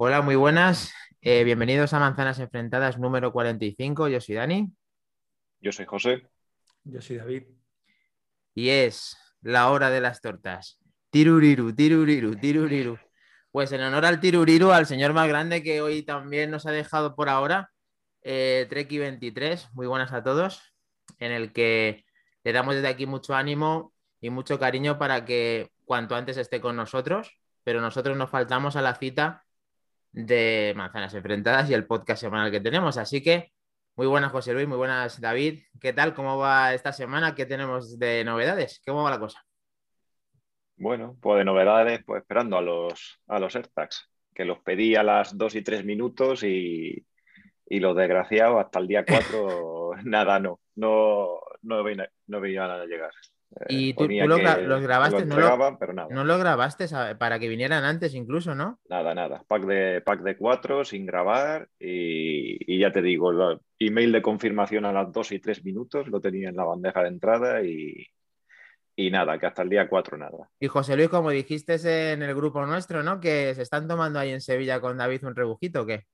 Hola, muy buenas. Eh, bienvenidos a Manzanas Enfrentadas número 45. Yo soy Dani. Yo soy José. Yo soy David. Y es la hora de las tortas. Tiruriru, tiruriru, tiruriru. Pues en honor al tiruriru, al señor más grande que hoy también nos ha dejado por ahora, eh, Treki 23. Muy buenas a todos. En el que le damos desde aquí mucho ánimo y mucho cariño para que cuanto antes esté con nosotros. Pero nosotros nos faltamos a la cita de Manzanas Enfrentadas y el podcast semanal que tenemos. Así que muy buenas, José Luis, muy buenas, David. ¿Qué tal? ¿Cómo va esta semana? ¿Qué tenemos de novedades? ¿Cómo va la cosa? Bueno, pues de novedades, pues esperando a los, a los que los pedí a las 2 y 3 minutos y, y los desgraciados hasta el día 4, nada, no, no, no, no a llegar. Y tú, los grabaste, no, lo, grabaste para que vinieran antes incluso, ¿no? Nada, nada. Pack de, pack de cuatro sin grabar y, ya te digo, el email de confirmación a las dos y tres minutos lo tenía en la bandeja de entrada y, y nada, que hasta el día 4 nada. Y José Luis, como dijiste en el grupo nuestro, ¿no? Que se están tomando ahí en Sevilla con David un rebujito, ¿o qué?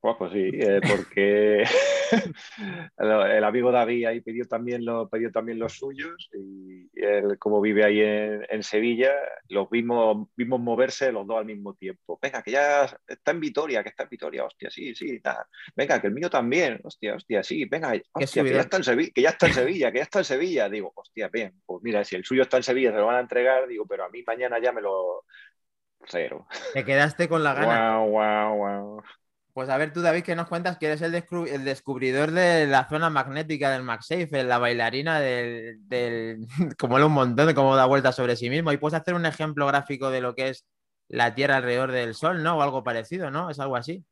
Pues, pues sí, eh, porque el amigo David ahí pidió también, lo, pidió también los suyos y él, como vive ahí en, Sevilla, los vimos, vimos moverse los dos al mismo tiempo. Venga, que ya está en Vitoria, que está en Vitoria, hostia, sí, sí, nada. Venga, que el mío también, hostia, hostia, sí, venga, hostia, que ya, está en Sevilla, que ya está en Sevilla, que ya está en Sevilla. Digo, hostia, bien, pues mira, si el suyo está en Sevilla, se lo van a entregar, digo, pero a mí mañana ya me lo... Cero. Te quedaste con la gana. Wow, wow, wow. Pues a ver tú, David, ¿qué nos cuentas? Que eres el, descubridor de la zona magnética del MagSafe, la bailarina del, como un montón de cómo da vueltas sobre sí mismo. Y puedes hacer un ejemplo gráfico de lo que es la Tierra alrededor del Sol, ¿no? O algo parecido, ¿no? Es algo así.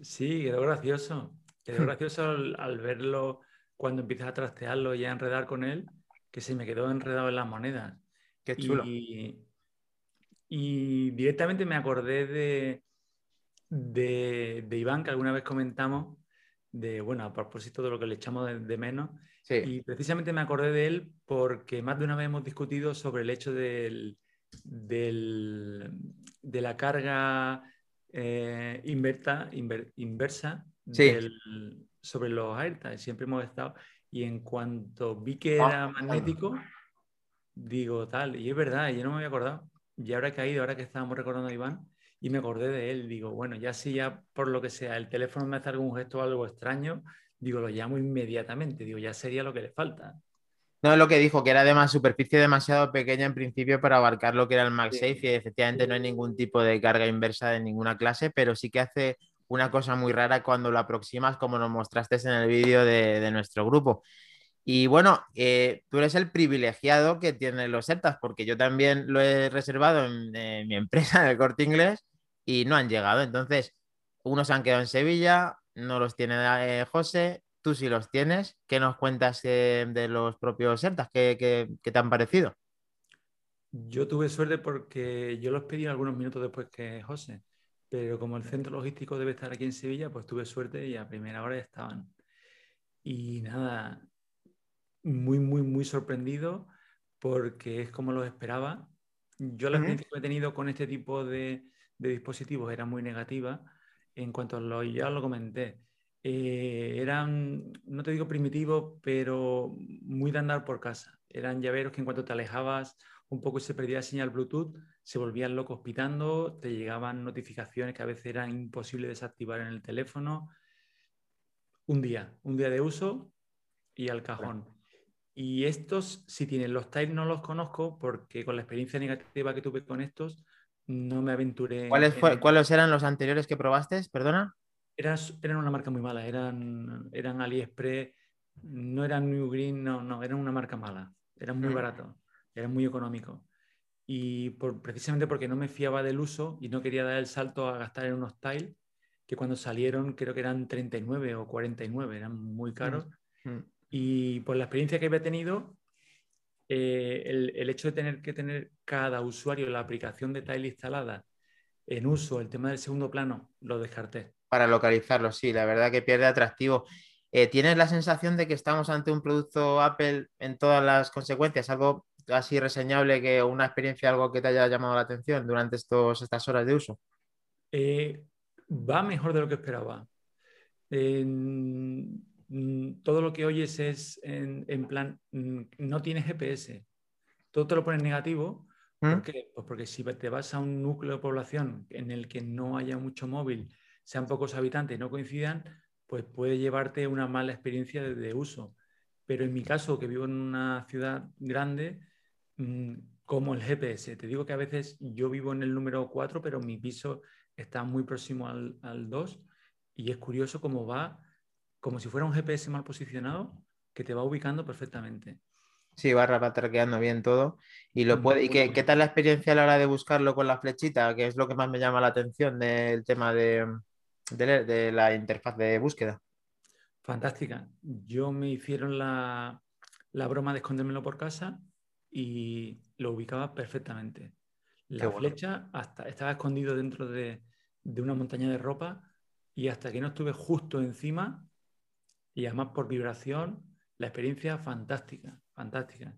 Sí, quedó gracioso. Quedó gracioso al, verlo cuando empiezas a trastearlo y a enredar con él, que se me quedó enredado en las monedas. Qué chulo. y directamente me acordé de de, Iván, que alguna vez comentamos, de, bueno, a propósito de lo que le echamos de, menos. Y precisamente me acordé de él porque más de una vez hemos discutido sobre el hecho del, de la carga eh, inversa sobre los AirTags. Siempre hemos estado. Y en cuanto vi que ah, era magnético, digo tal. Y es verdad, yo no me había acordado. Y ahora que ha ido, ahora que estábamos recordando a Iván, y me acordé de él. Digo, bueno, ya si ya por lo que sea el teléfono me hace algún gesto o algo extraño, digo, lo llamo inmediatamente. Digo, ya sería lo que le falta. No es lo que dijo, que era de más superficie demasiado pequeña en principio para abarcar lo que era el MagSafe y efectivamente no hay ningún tipo de carga inversa de ninguna clase, pero sí que hace una cosa muy rara cuando lo aproximas, como nos mostraste en el vídeo de, nuestro grupo. Y bueno, eh, tú eres el privilegiado que tiene los SETAs, porque yo también lo he reservado en, mi empresa, en el corte inglés, y no han llegado. Entonces, unos han quedado en Sevilla, no los tiene eh, José, tú sí los tienes. ¿Qué nos cuentas eh, de los propios Sertas? ¿Qué, te han parecido? Yo tuve suerte porque yo los pedí algunos minutos después que José, pero como el centro logístico debe estar aquí en Sevilla, pues tuve suerte y a primera hora ya estaban. Y nada, muy, muy, muy sorprendido porque es como lo esperaba. Yo la experiencia que he tenido con este tipo de, de dispositivos era muy negativa. En cuanto a lo, ya lo comenté, eh, eran, no te digo primitivos, pero muy de andar por casa. Eran llaveros que en cuanto te alejabas un poco y se perdía la señal Bluetooth, se volvían locos pitando, te llegaban notificaciones que a veces eran imposibles desactivar en el teléfono. Un día, un día de uso y al cajón. Y estos, si tienen los tiles, no los conozco porque con la experiencia negativa que tuve con estos, no me aventuré. ¿Cuáles, ¿Cuáles eran los anteriores que probaste? Perdona. Eran, eran una marca muy mala, eran, eran AliExpress, no eran New Green, no, no, eran una marca mala, eran muy mm. baratos, eran muy económicos. Y por, precisamente porque no me fiaba del uso y no quería dar el salto a gastar en unos tiles, que cuando salieron creo que eran 39 o 49, eran muy caros. Mm. Y por la experiencia que había tenido, eh, el, hecho de tener que tener cada usuario la aplicación de Tile instalada en uso, el tema del segundo plano, lo descarté. Para localizarlo, sí, la verdad que pierde atractivo. Eh, ¿Tienes la sensación de que estamos ante un producto Apple en todas las consecuencias? ¿Algo así reseñable que una experiencia, algo que te haya llamado la atención durante estos, estas horas de uso? Eh, va mejor de lo que esperaba. Todo lo que oyes es en, plan, mm, no tiene GPS. Todo te lo pones negativo. ¿Mm? ¿Por qué? Pues porque si te vas a un núcleo de población en el que no haya mucho móvil, sean pocos habitantes y no coincidan, pues puede llevarte una mala experiencia de, uso. Pero en mi caso, que vivo en una ciudad grande, mm, como el GPS, te digo que a veces yo vivo en el número 4, pero mi piso está muy próximo al, 2 y es curioso cómo va, como si fuera un GPS mal posicionado, que te va ubicando perfectamente. Sí, va, va traqueando bien todo. ¿Y, lo puede, ¿y qué, qué, tal la experiencia a la hora de buscarlo con la flechita? Que es lo que más me llama la atención del tema de, de, la interfaz de búsqueda. Fantástica. Yo me hicieron la, broma de escondérmelo por casa y lo ubicaba perfectamente. La flecha hasta estaba escondido dentro de, una montaña de ropa y hasta que no estuve justo encima y además por vibración, la experiencia fantástica, fantástica.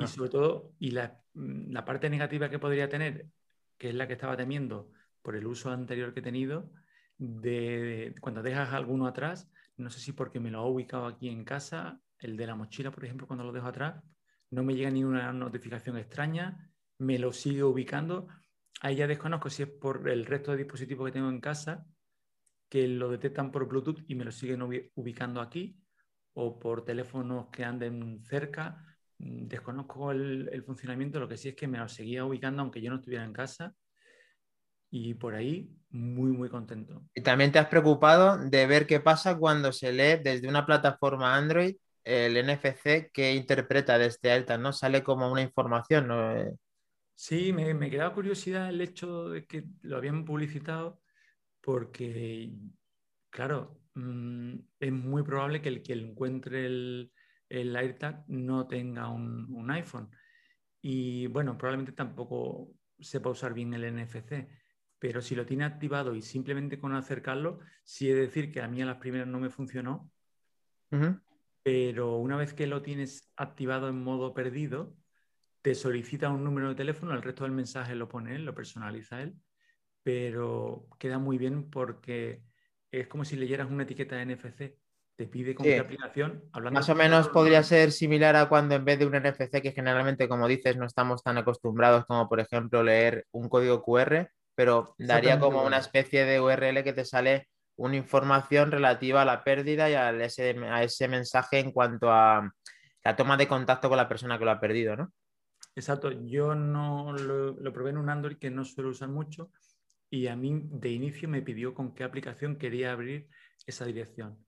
Y sobre todo, y la, la, parte negativa que podría tener, que es la que estaba temiendo por el uso anterior que he tenido, de, cuando dejas alguno atrás, no sé si porque me lo ha ubicado aquí en casa, el de la mochila, por ejemplo, cuando lo dejo atrás, no me llega ni una notificación extraña, me lo sigue ubicando. Ahí ya desconozco si es por el resto de dispositivos que tengo en casa, que lo detectan por Bluetooth y me lo siguen ubicando aquí, o por teléfonos que anden cerca. Mm, desconozco el, el funcionamiento, lo que sí es que me lo seguía ubicando aunque yo no estuviera en casa y por ahí muy, muy contento. ¿Y también te has preocupado de ver qué pasa cuando se lee desde una plataforma Android el NFC que interpreta desde Alta, ¿no? Sale como una información, ¿no? Sí, me, me quedaba curiosidad el hecho de que lo habían publicitado porque, claro, mm, es muy probable que el que encuentre el, el AirTag no tenga un, un iPhone. Y bueno, probablemente tampoco sepa usar bien el NFC pero si lo tiene activado y simplemente con acercarlo, sí de decir que a mí a las primeras no me funcionó, pero una vez que lo tienes activado en modo perdido, te solicita un número de teléfono, el resto del mensaje lo pone él, lo personaliza él, pero queda muy bien porque es como si leyeras una etiqueta de NFC. Te pide con qué aplicación. Más o menos podría ser similar a cuando en vez de un NFC, que generalmente, como dices, no estamos tan acostumbrados como, por ejemplo, leer un código QR, pero daría como una especie de URL que te sale una información relativa a la pérdida y a ese, a ese mensaje en cuanto a la toma de contacto con la persona que lo ha perdido, ¿no? Exacto, yo no lo, probé en un Android que no suelo usar mucho y a mí de inicio me pidió con qué aplicación quería abrir esa dirección.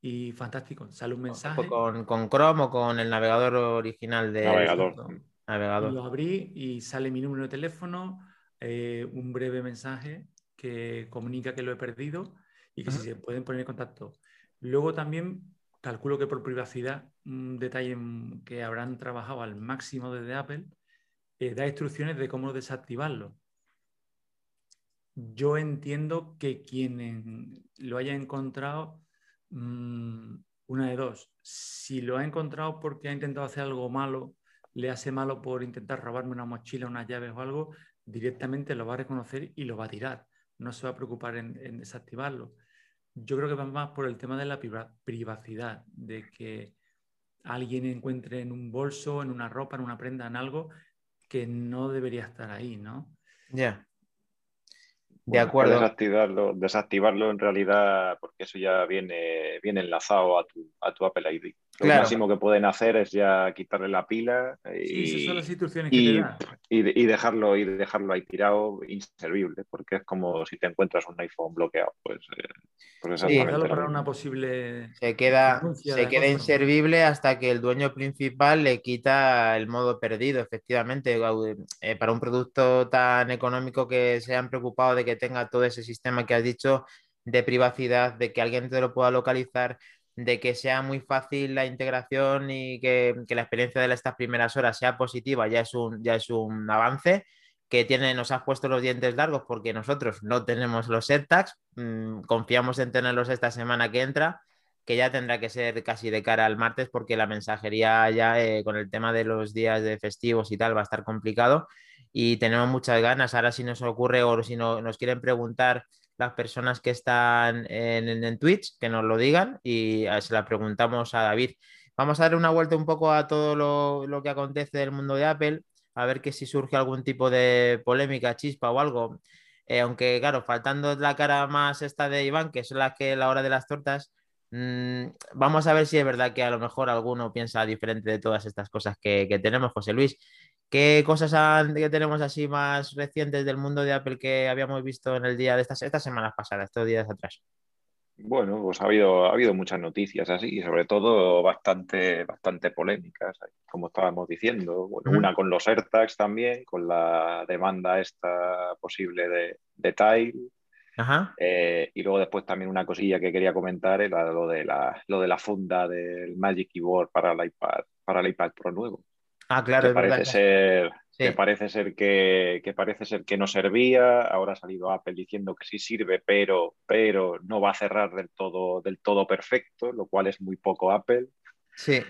Y fantástico, sale un mensaje. Con, con Chrome o con el navegador original de... Navegador. navegador. Lo abrí y sale mi número de teléfono, eh, un breve mensaje que comunica que lo he perdido y que si se pueden poner en contacto. Luego también calculo que por privacidad, un detalle que habrán trabajado al máximo desde Apple, eh, da instrucciones de cómo desactivarlo. Yo entiendo que quien lo haya encontrado, mm, una de dos, si lo ha encontrado porque ha intentado hacer algo malo, le hace malo por intentar robarme una mochila, unas llaves o algo, directamente lo va a reconocer y lo va a tirar. No se va a preocupar en, desactivarlo. Yo creo que va más por el tema de la privacidad, de que alguien encuentre en un bolso, en una ropa, en una prenda, en algo que no debería estar ahí, ¿no? Ya. De acuerdo. Desactivarlo, desactivarlo en realidad, porque eso ya viene, viene enlazado a tu, a tu Apple ID. Lo máximo que pueden hacer es ya quitarle la pila y, y, dejarlo, y dejarlo ahí tirado inservible, porque es como si te encuentras un iPhone bloqueado. Pues, eh, pues para una posible. Se queda, se queda inservible hasta que el dueño principal le quita el modo perdido, efectivamente. Eh, para un producto tan económico que se han preocupado de que tenga todo ese sistema que has dicho de privacidad, de que alguien te lo pueda localizar de que sea muy fácil la integración y que, la experiencia de estas primeras horas sea positiva, ya es un, ya es un avance que tiene, nos has puesto los dientes largos porque nosotros no tenemos los AirTags, mm, confiamos en tenerlos esta semana que entra, que ya tendrá que ser casi de cara al martes porque la mensajería ya eh, con el tema de los días de festivos y tal va a estar complicado y tenemos muchas ganas. Ahora si nos ocurre o si no, nos quieren preguntar las personas que están en, Twitch, que nos lo digan y se la preguntamos a David. Vamos a dar una vuelta un poco a todo lo, lo que acontece del mundo de Apple, a ver que si surge algún tipo de polémica, chispa o algo. Eh, aunque, claro, faltando la cara más esta de Iván, que es la que la hora de las tortas, mm, vamos a ver si es verdad que a lo mejor alguno piensa diferente de todas estas cosas que, tenemos, José Luis. ¿Qué cosas que tenemos así más recientes del mundo de Apple que habíamos visto en el día de estas, estas semanas pasadas, estos días atrás? Bueno, pues ha habido, ha habido muchas noticias así y sobre todo bastante, bastante polémicas, como estábamos diciendo. Una con los AirTags también, con la demanda esta posible de, de Tile. Eh, y luego después también una cosilla que quería comentar era lo de la, lo de la funda del Magic Keyboard para el iPad, para el iPad Pro nuevo. Ah, claro, parece ser que parece ser que, parece ser que no servía. Ahora ha salido Apple diciendo que sí sirve, pero, pero no va a cerrar del todo, del todo perfecto, lo cual es muy poco Apple. Sí.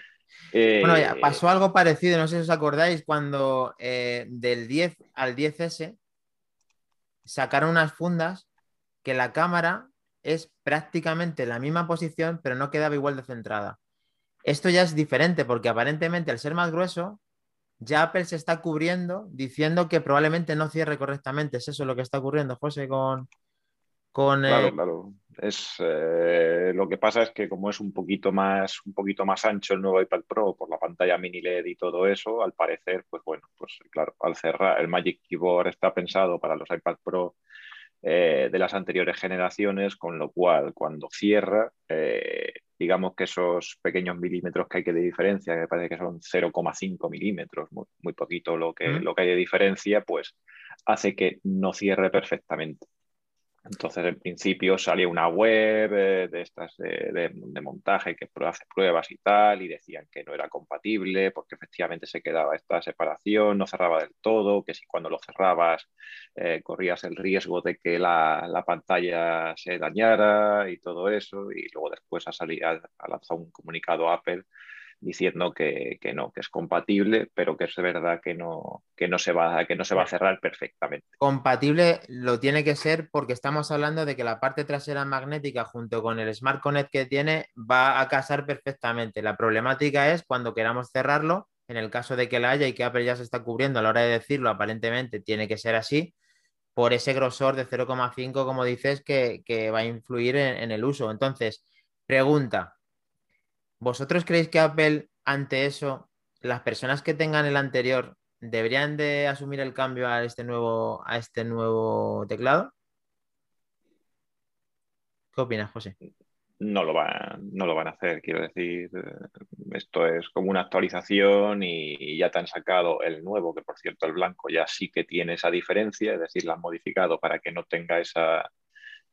Eh, bueno, ya pasó algo parecido, no sé si os acordáis, cuando eh, del 10 al 10S sacaron unas fundas que la cámara es prácticamente la misma posición, pero no quedaba igual de centrada. Esto ya es diferente porque aparentemente al ser más grueso, ya Apple se está cubriendo diciendo que probablemente no cierre correctamente. ¿Es eso lo que está ocurriendo, José, con... con claro, claro. Es, eh, lo que pasa es que como es un poquito, más, un poquito más ancho el nuevo iPad Pro por la pantalla mini LED y todo eso, al parecer, pues bueno, pues claro, al cerrar el Magic Keyboard está pensado para los iPad Pro eh, de las anteriores generaciones, con lo cual cuando cierra, eh, digamos que esos pequeños milímetros que hay que de diferencia, que me parece que son 0,5 milímetros, muy, poquito lo que, lo que hay de diferencia, pues hace que no cierre perfectamente. Entonces, en principio salía una web eh, de estas de, montaje que hace pruebas y tal, y decían que no era compatible porque efectivamente se quedaba esta separación, no cerraba del todo, que si cuando lo cerrabas eh, corrías el riesgo de que la, pantalla se dañara y todo eso, y luego después ha, salido, ha lanzado un comunicado Apple diciendo que, no, que es compatible, pero que es verdad que no, que no, se, va, que no se va a cerrar perfectamente. Compatible lo tiene que ser porque estamos hablando de que la parte trasera magnética junto con el Smart Connect que tiene va a casar perfectamente. La problemática es cuando queramos cerrarlo, en el caso de que la haya y que Apple ya se está cubriendo a la hora de decirlo, aparentemente tiene que ser así, por ese grosor de 0,5, como dices, que, va a influir en el uso. Entonces, pregunta, ¿Vosotros creéis que Apple, ante eso, las personas que tengan el anterior, deberían de asumir el cambio a este nuevo, a este nuevo teclado? ¿Qué opinas, José? No lo, van, no lo van a hacer, quiero decir, esto es como una actualización y ya te han sacado el nuevo, que por cierto el blanco ya sí que tiene esa diferencia, es decir, lo han modificado para que no tenga esa,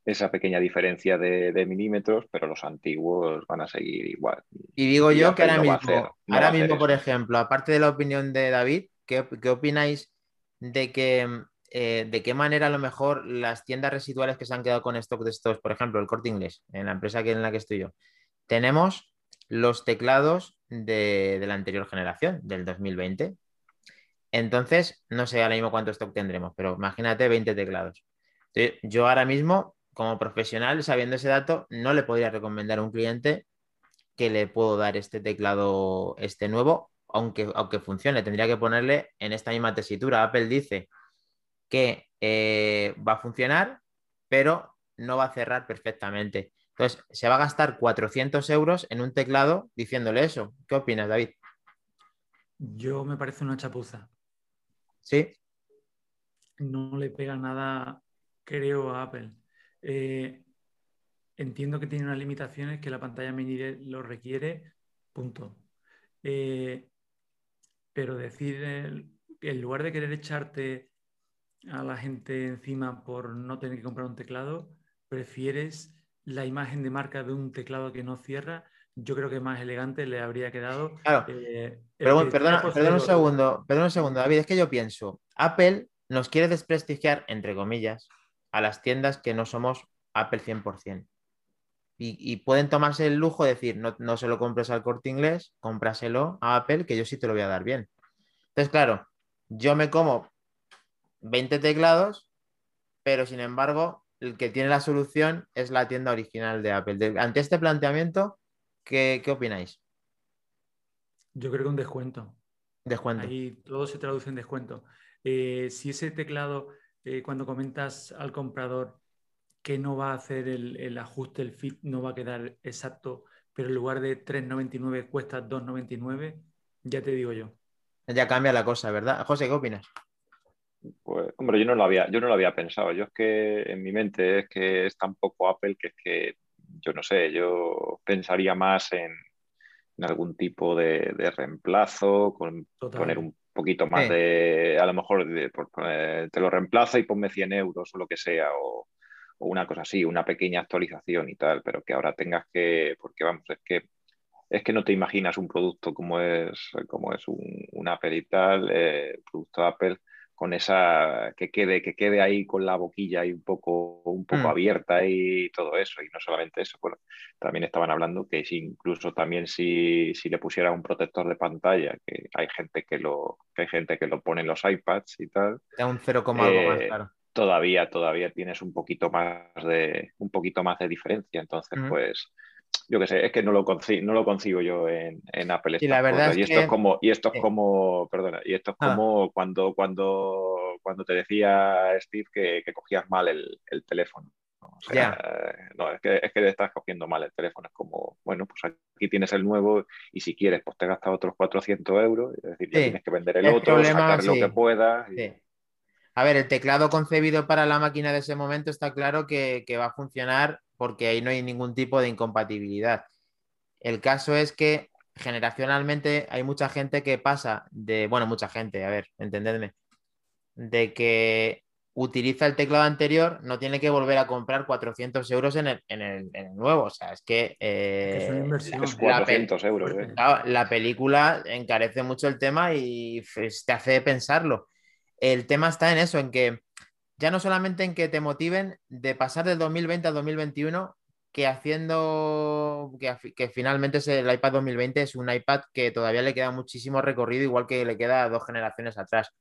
esa pequeña diferencia de, milímetros, pero los antiguos van a seguir igual. Y digo yo que ahora mismo, ahora mismo por ejemplo, aparte de la opinión de David, ¿qué, opináis de que eh, de qué manera a lo mejor las tiendas residuales que se han quedado con stock de estos, por ejemplo, el corte inglés, en la empresa que, en la que estoy yo, tenemos los teclados de, de la anterior generación, del 2020. Entonces, no sé ahora mismo cuánto stock tendremos, pero imagínate 20 teclados. yo ahora mismo como profesional, sabiendo ese dato, no le podría recomendar a un cliente que le puedo dar este teclado, este nuevo, aunque, aunque funcione. Tendría que ponerle en esta misma tesitura. Apple dice que eh, va a funcionar, pero no va a cerrar perfectamente. Entonces, se va a gastar 400 euros en un teclado diciéndole eso. ¿Qué opinas, David? Yo me parece una chapuza. ¿Sí? No le pega nada, creo, a Apple. Eh, entiendo que tiene unas limitaciones que la pantalla mini lo requiere, punto. Eh, pero decir, en lugar de querer echarte a la gente encima por no tener que comprar un teclado, prefieres la imagen de marca de un teclado que no cierra. Yo creo que más elegante le habría quedado. Claro. Eh, pero perdona, un segundo, perdona un segundo, David, es que yo pienso, Apple nos quiere desprestigiar, entre comillas, a las tiendas que no somos Apple 100%. Y, pueden tomarse el lujo de decir, no, no se lo compres al corte inglés, cómpraselo a Apple, que yo sí te lo voy a dar bien. Entonces, claro, yo me como 20 teclados, pero sin embargo, el que tiene la solución es la tienda original de Apple. ante este planteamiento, ¿qué, opináis? Yo creo que un descuento. Descuento. Ahí todo se traduce en descuento. Eh, si ese teclado, eh, cuando comentas al comprador que no va a hacer el, ajuste, el fit, no va a quedar exacto, pero en lugar de 3,99 cuesta 2,99, ya te digo yo. Ya cambia la cosa, ¿verdad? José, ¿qué opinas? Pues, hombre, yo no lo había, yo no lo había pensado. Yo es que en mi mente es que es tan poco Apple que es que, yo no sé, yo pensaría más en, algún tipo de, reemplazo, con poner un poquito más de, a lo mejor te lo reemplaza y ponme 100 euros o lo que sea, o, una cosa así, una pequeña actualización y tal, pero que ahora tengas que, porque vamos, es que es que no te imaginas un producto como es, como es un, Apple y tal, eh, producto Apple con esa que quede, que quede ahí con la boquilla ahí un poco, un poco mm. abierta y todo eso. Y no solamente eso, bueno, también estaban hablando que si incluso también si, si le pusiera un protector de pantalla, que hay gente que lo, que hay gente que lo pone en los iPads y tal. Da un 0, algo más, eh, claro todavía, todavía tienes un poquito más de, un poquito más de diferencia. Entonces, pues, yo qué sé, es que no lo, no lo concibo yo en, Apple. Y la verdad y esto es como, y esto es como, perdona, y esto es ah. como cuando, cuando, cuando te decía Steve que, cogías mal el, teléfono. O sea, no, es que, es que estás cogiendo mal el teléfono. Es como, bueno, pues aquí tienes el nuevo y si quieres, pues te gastas otros 400 euros. Es decir, tienes que vender el, otro, sacar lo que puedas. A ver, el teclado concebido para la máquina de ese momento está claro que, va a funcionar porque ahí no hay ningún tipo de incompatibilidad. El caso es que generacionalmente hay mucha gente que pasa de, bueno, mucha gente, a ver, entendedme, de que utiliza el teclado anterior, no tiene que volver a comprar 400 euros en el, nuevo. O sea, es que... es una eh, inversión. 400 euros. ¿eh? la película encarece mucho el tema y pues, te hace pensarlo el tema está en eso, en que ya no solamente en que te motiven de pasar del 2020 al 2021, que haciendo que, finalmente es el iPad 2020 es un iPad que todavía le queda muchísimo recorrido, igual que le queda dos generaciones atrás.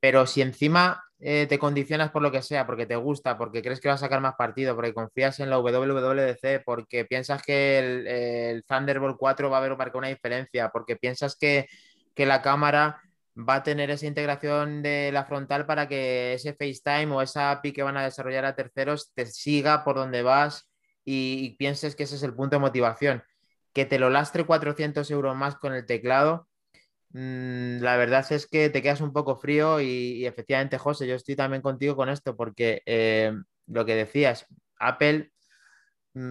Pero si encima eh, te condicionas por lo que sea, porque te gusta, porque crees que va a sacar más partido, porque confías en la WWDC, porque piensas que el, Thunderbolt 4 va a haber una diferencia, porque piensas que, que la cámara va a tener esa integración de la frontal para que ese FaceTime o esa API que van a desarrollar a terceros te siga por donde vas y, pienses que ese es el punto de motivación. Que te lo lastre 400 euros más con el teclado, mm, la verdad es que te quedas un poco frío y, efectivamente, José, yo estoy también contigo con esto porque eh, lo que decías, Apple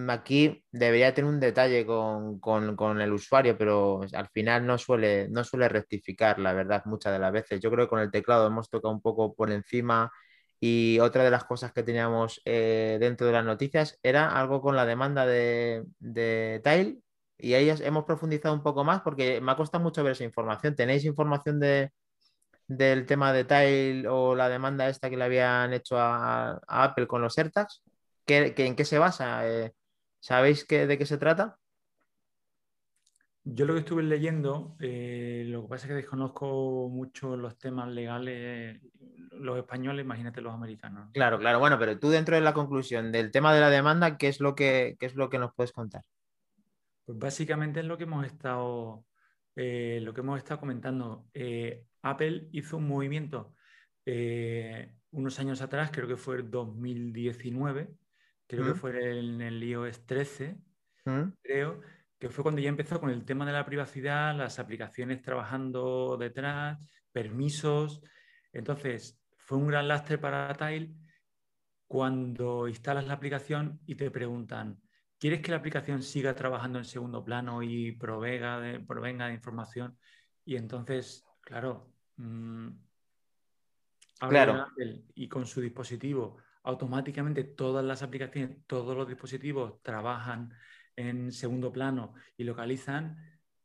aquí debería tener un detalle con, el usuario, pero al final no suele, no suele rectificar, la verdad, muchas de las veces. Yo creo que con el teclado hemos tocado un poco por encima y otra de las cosas que teníamos eh, dentro de las noticias era algo con la demanda de, de Tile y ahí hemos profundizado un poco más porque me ha costado mucho ver esa información. ¿Tenéis información de, del tema de Tile o la demanda esta que le habían hecho a, Apple con los AirTags? en qué se basa? Eh, ¿Sabéis de qué se trata? Yo lo que estuve leyendo, eh, lo que pasa es que desconozco mucho los temas legales, los españoles, imagínate los americanos. Claro, claro, bueno, pero tú dentro de la conclusión del tema de la demanda, ¿qué es lo que, es lo que nos puedes contar? Pues básicamente es lo que hemos estado, eh, lo que hemos estado comentando. Eh, Apple hizo un movimiento unos años atrás, creo que fue el 2019, creo que fue en el iOS 13, creo, que fue cuando ya empezó con el tema de la privacidad, las aplicaciones trabajando detrás, permisos. Entonces, fue un gran lastre para Tile cuando instalas la aplicación y te preguntan, ¿quieres que la aplicación siga trabajando en segundo plano y provenga de, provenga de información? Y entonces, claro, mm, claro. y con su dispositivo automáticamente todas las aplicaciones, todos los dispositivos trabajan en segundo plano y localizan.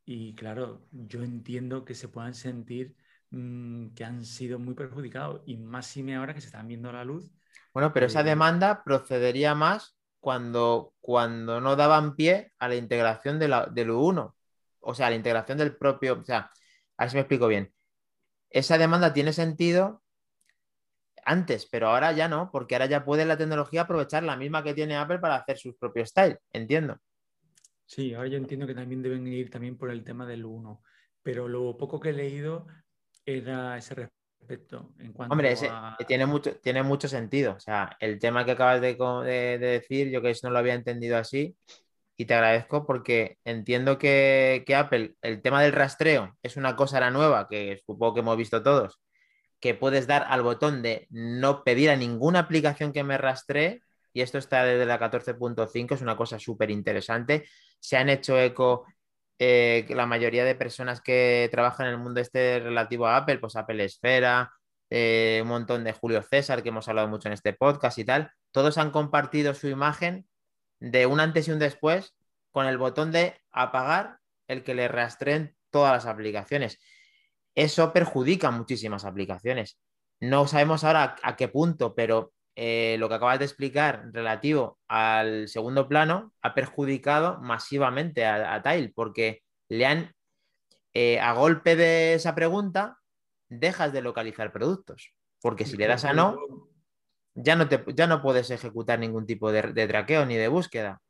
Y claro, yo entiendo que se puedan sentir mm, que han sido muy perjudicados y más si me ahora que se están viendo la luz. Bueno, pero esa eh, demanda procedería más cuando, cuando no daban pie a la integración de, la, del U1, o sea, a la integración del propio, o sea, a ver si me explico bien. Esa demanda tiene sentido antes, pero ahora ya no, porque ahora ya puede la tecnología aprovechar la misma que tiene Apple para hacer sus propios style, entiendo. Sí, ahora yo entiendo que también deben ir también por el tema del 1, pero lo poco que he leído era ese respecto. En cuanto Hombre, ese, tiene, mucho, tiene mucho sentido. O sea, el tema que acabas de, de, decir, yo que no lo había entendido así y te agradezco porque entiendo que, que, Apple, el tema del rastreo es una cosa ahora nueva que supongo que hemos visto todos, que puedes dar al botón de no pedir a ninguna aplicación que me rastree y esto está desde la 14.5, es una cosa súper interesante. Se han hecho eco eh, la mayoría de personas que trabajan en el mundo este relativo a Apple, pues Apple Esfera, eh, un montón de Julio César, que hemos hablado mucho en este podcast y tal, todos han compartido su imagen de un antes y un después con el botón de apagar el que le rastreen todas las aplicaciones. Eso perjudica muchísimas aplicaciones. No sabemos ahora a qué punto, pero eh, lo que acabas de explicar relativo al segundo plano ha perjudicado masivamente a, Tile porque le han, eh, a golpe de esa pregunta, dejas de localizar productos. Porque si le das a no, ya no, ya no puedes ejecutar ningún tipo de traqueo ni de búsqueda.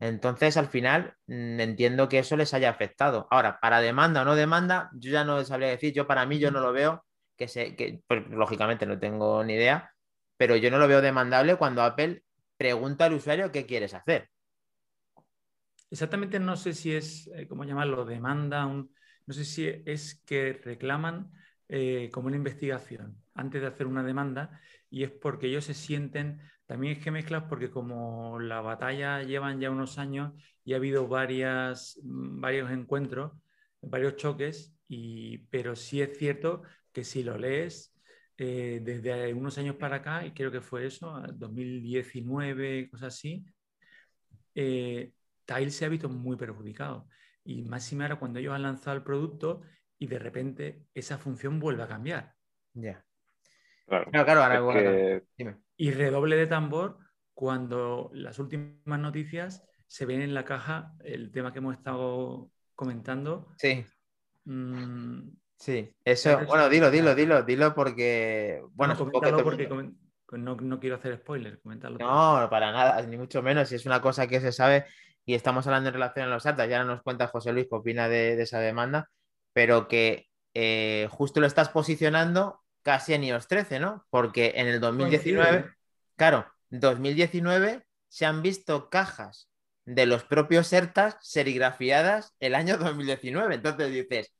Entonces, al final, mm, entiendo que eso les haya afectado. Ahora, para demanda o no demanda, yo ya no sabría decir, yo para mí yo no lo veo, que, se, que pues, lógicamente no tengo ni idea, pero yo no lo veo demandable cuando Apple pregunta al usuario qué quieres hacer. Exactamente, no sé si es, eh, ¿cómo llamarlo? Demanda, no sé si es que reclaman eh, como una investigación antes de hacer una demanda y es porque ellos se sienten, también es que mezclas porque como la batalla llevan ya unos años y ha habido varias, mm, varios encuentros, varios choques, y, pero sí es cierto que si lo lees eh, desde unos años para acá, y creo que fue eso, 2019, cosas así, eh, se ha visto muy perjudicado. Y más si ahora cuando ellos han lanzado el producto y de repente esa función vuelve a cambiar. Ya. Claro, claro, ahora, Y redoble de tambor cuando las últimas noticias se ven en la caja el tema que hemos estado comentando. Sí. Mm, Sí, eso, bueno, dilo, dilo, dilo, dilo porque, bueno, porque no, quiero hacer spoiler, comentarlo. No, para nada, ni mucho menos, si es una cosa que se sabe y estamos hablando en relación a los altas, ya nos cuenta José Luis qué opina de, esa demanda, pero que eh, justo lo estás posicionando casi en iOS 13, ¿no? Porque en el 2019, claro, 2019 se han visto cajas de los propios ERTAS serigrafiadas el año 2019, entonces dices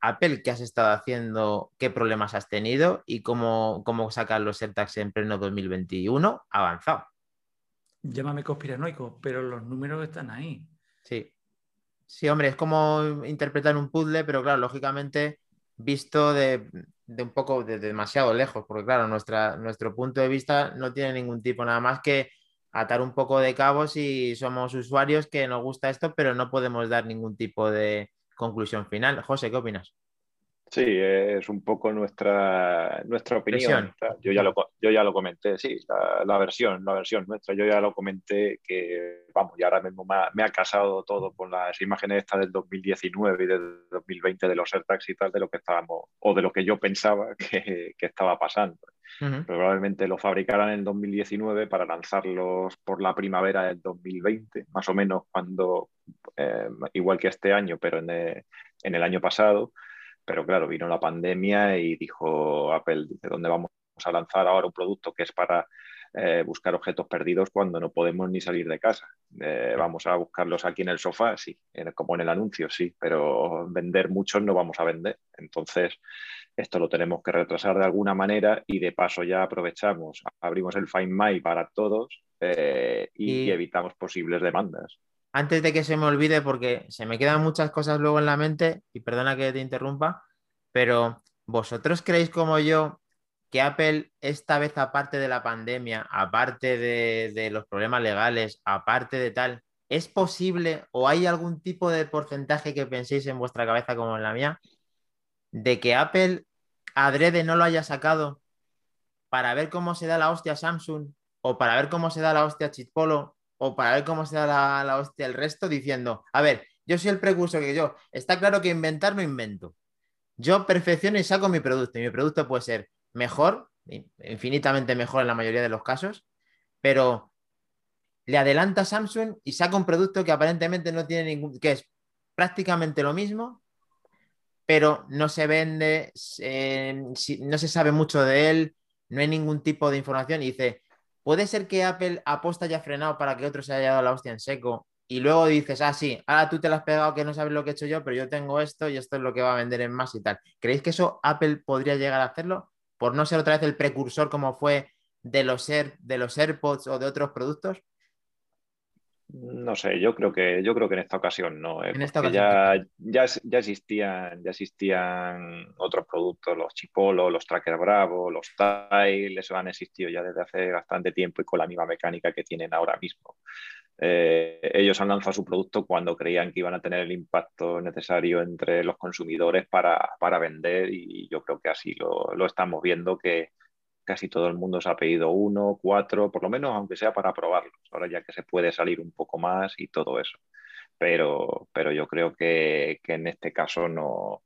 Apple, ¿qué has estado haciendo? ¿Qué problemas has tenido? ¿Y cómo, cómo sacar los AirTags en pleno 2021? Avanzado. Llámame conspiranoico, pero los números están ahí. Sí. Sí, hombre, es como interpretar un puzzle, pero claro, lógicamente visto de, un poco de, demasiado lejos, porque claro, nuestra, nuestro punto de vista no tiene ningún tipo nada más que atar un poco de cabos y somos usuarios que nos gusta esto, pero no podemos dar ningún tipo de, conclusión final. José, ¿qué opinas? Sí, es un poco nuestra, nuestra opinión. Yo ya, lo, yo ya lo comenté, sí, la, versión, la versión nuestra. Yo ya lo comenté que, vamos, y ahora mismo me ha, casado todo con las imágenes estas del 2019 y del 2020 de los AirTags y tal, de lo que estábamos, o de lo que yo pensaba que, que estaba pasando. Probablemente lo fabricaran en 2019 para lanzarlos por la primavera del 2020, más o menos cuando, eh, igual que este año, pero en en el año pasado pero claro, vino la pandemia y dijo Apple, ¿de dónde vamos a lanzar ahora un producto que es para eh, buscar objetos perdidos cuando no podemos ni salir de casa? Eh, vamos a buscarlos aquí en el sofá, sí, como en el anuncio, sí, pero vender muchos no vamos a vender. Entonces, esto lo tenemos que retrasar de alguna manera y de paso ya aprovechamos, abrimos el Find My para todos eh, y evitamos posibles demandas antes de que se me olvide, porque se me quedan muchas cosas luego en la mente, y perdona que te interrumpa, pero ¿vosotros creéis como yo que Apple esta vez, aparte de la pandemia, aparte de, los problemas legales, aparte de tal, ¿es posible o hay algún tipo de porcentaje que penséis en vuestra cabeza como en la mía, de que Apple adrede no lo haya sacado para ver cómo se da la hostia Samsung o para ver cómo se da la hostia Chitpolo o para ver cómo se da la, hostia el resto, diciendo, a ver, yo soy el precursor que yo, está claro que inventar no invento. Yo perfecciono y saco mi producto y mi producto puede ser mejor infinitamente mejor en la mayoría de los casos, pero le adelanta Samsung y saca un producto que aparentemente no tiene ningún, que es prácticamente lo mismo, pero no se vende, eh, no se sabe mucho de él, no hay ningún tipo de información. Y dice, puede ser que Apple aposta ya frenado para que otro se haya dado la hostia en seco. Y luego dices, ah, sí, ahora tú te lo has pegado que no sabes lo que he hecho yo, pero yo tengo esto y esto es lo que va a vender en más y tal. ¿Creéis que eso Apple podría llegar a hacerlo? Por no ser otra vez el precursor como fue de los, de los AirPods o de otros productos. No sé, yo creo que yo creo que en esta ocasión no, ¿eh? Ya, ya, ya, existían, ya existían otros productos, los Chipolo, los Tracker Bravo, los Tile, eso han existido ya desde hace bastante tiempo y con la misma mecánica que tienen ahora mismo. Eh, ellos han lanzado su producto cuando creían que iban a tener el impacto necesario entre los consumidores para, para vender y yo creo que así lo, lo estamos viendo que, casi todo el mundo se ha pedido uno, cuatro, por lo menos aunque sea para probarlos, ahora ya que se puede salir un poco más y todo eso. Pero, pero yo creo que, en este caso no,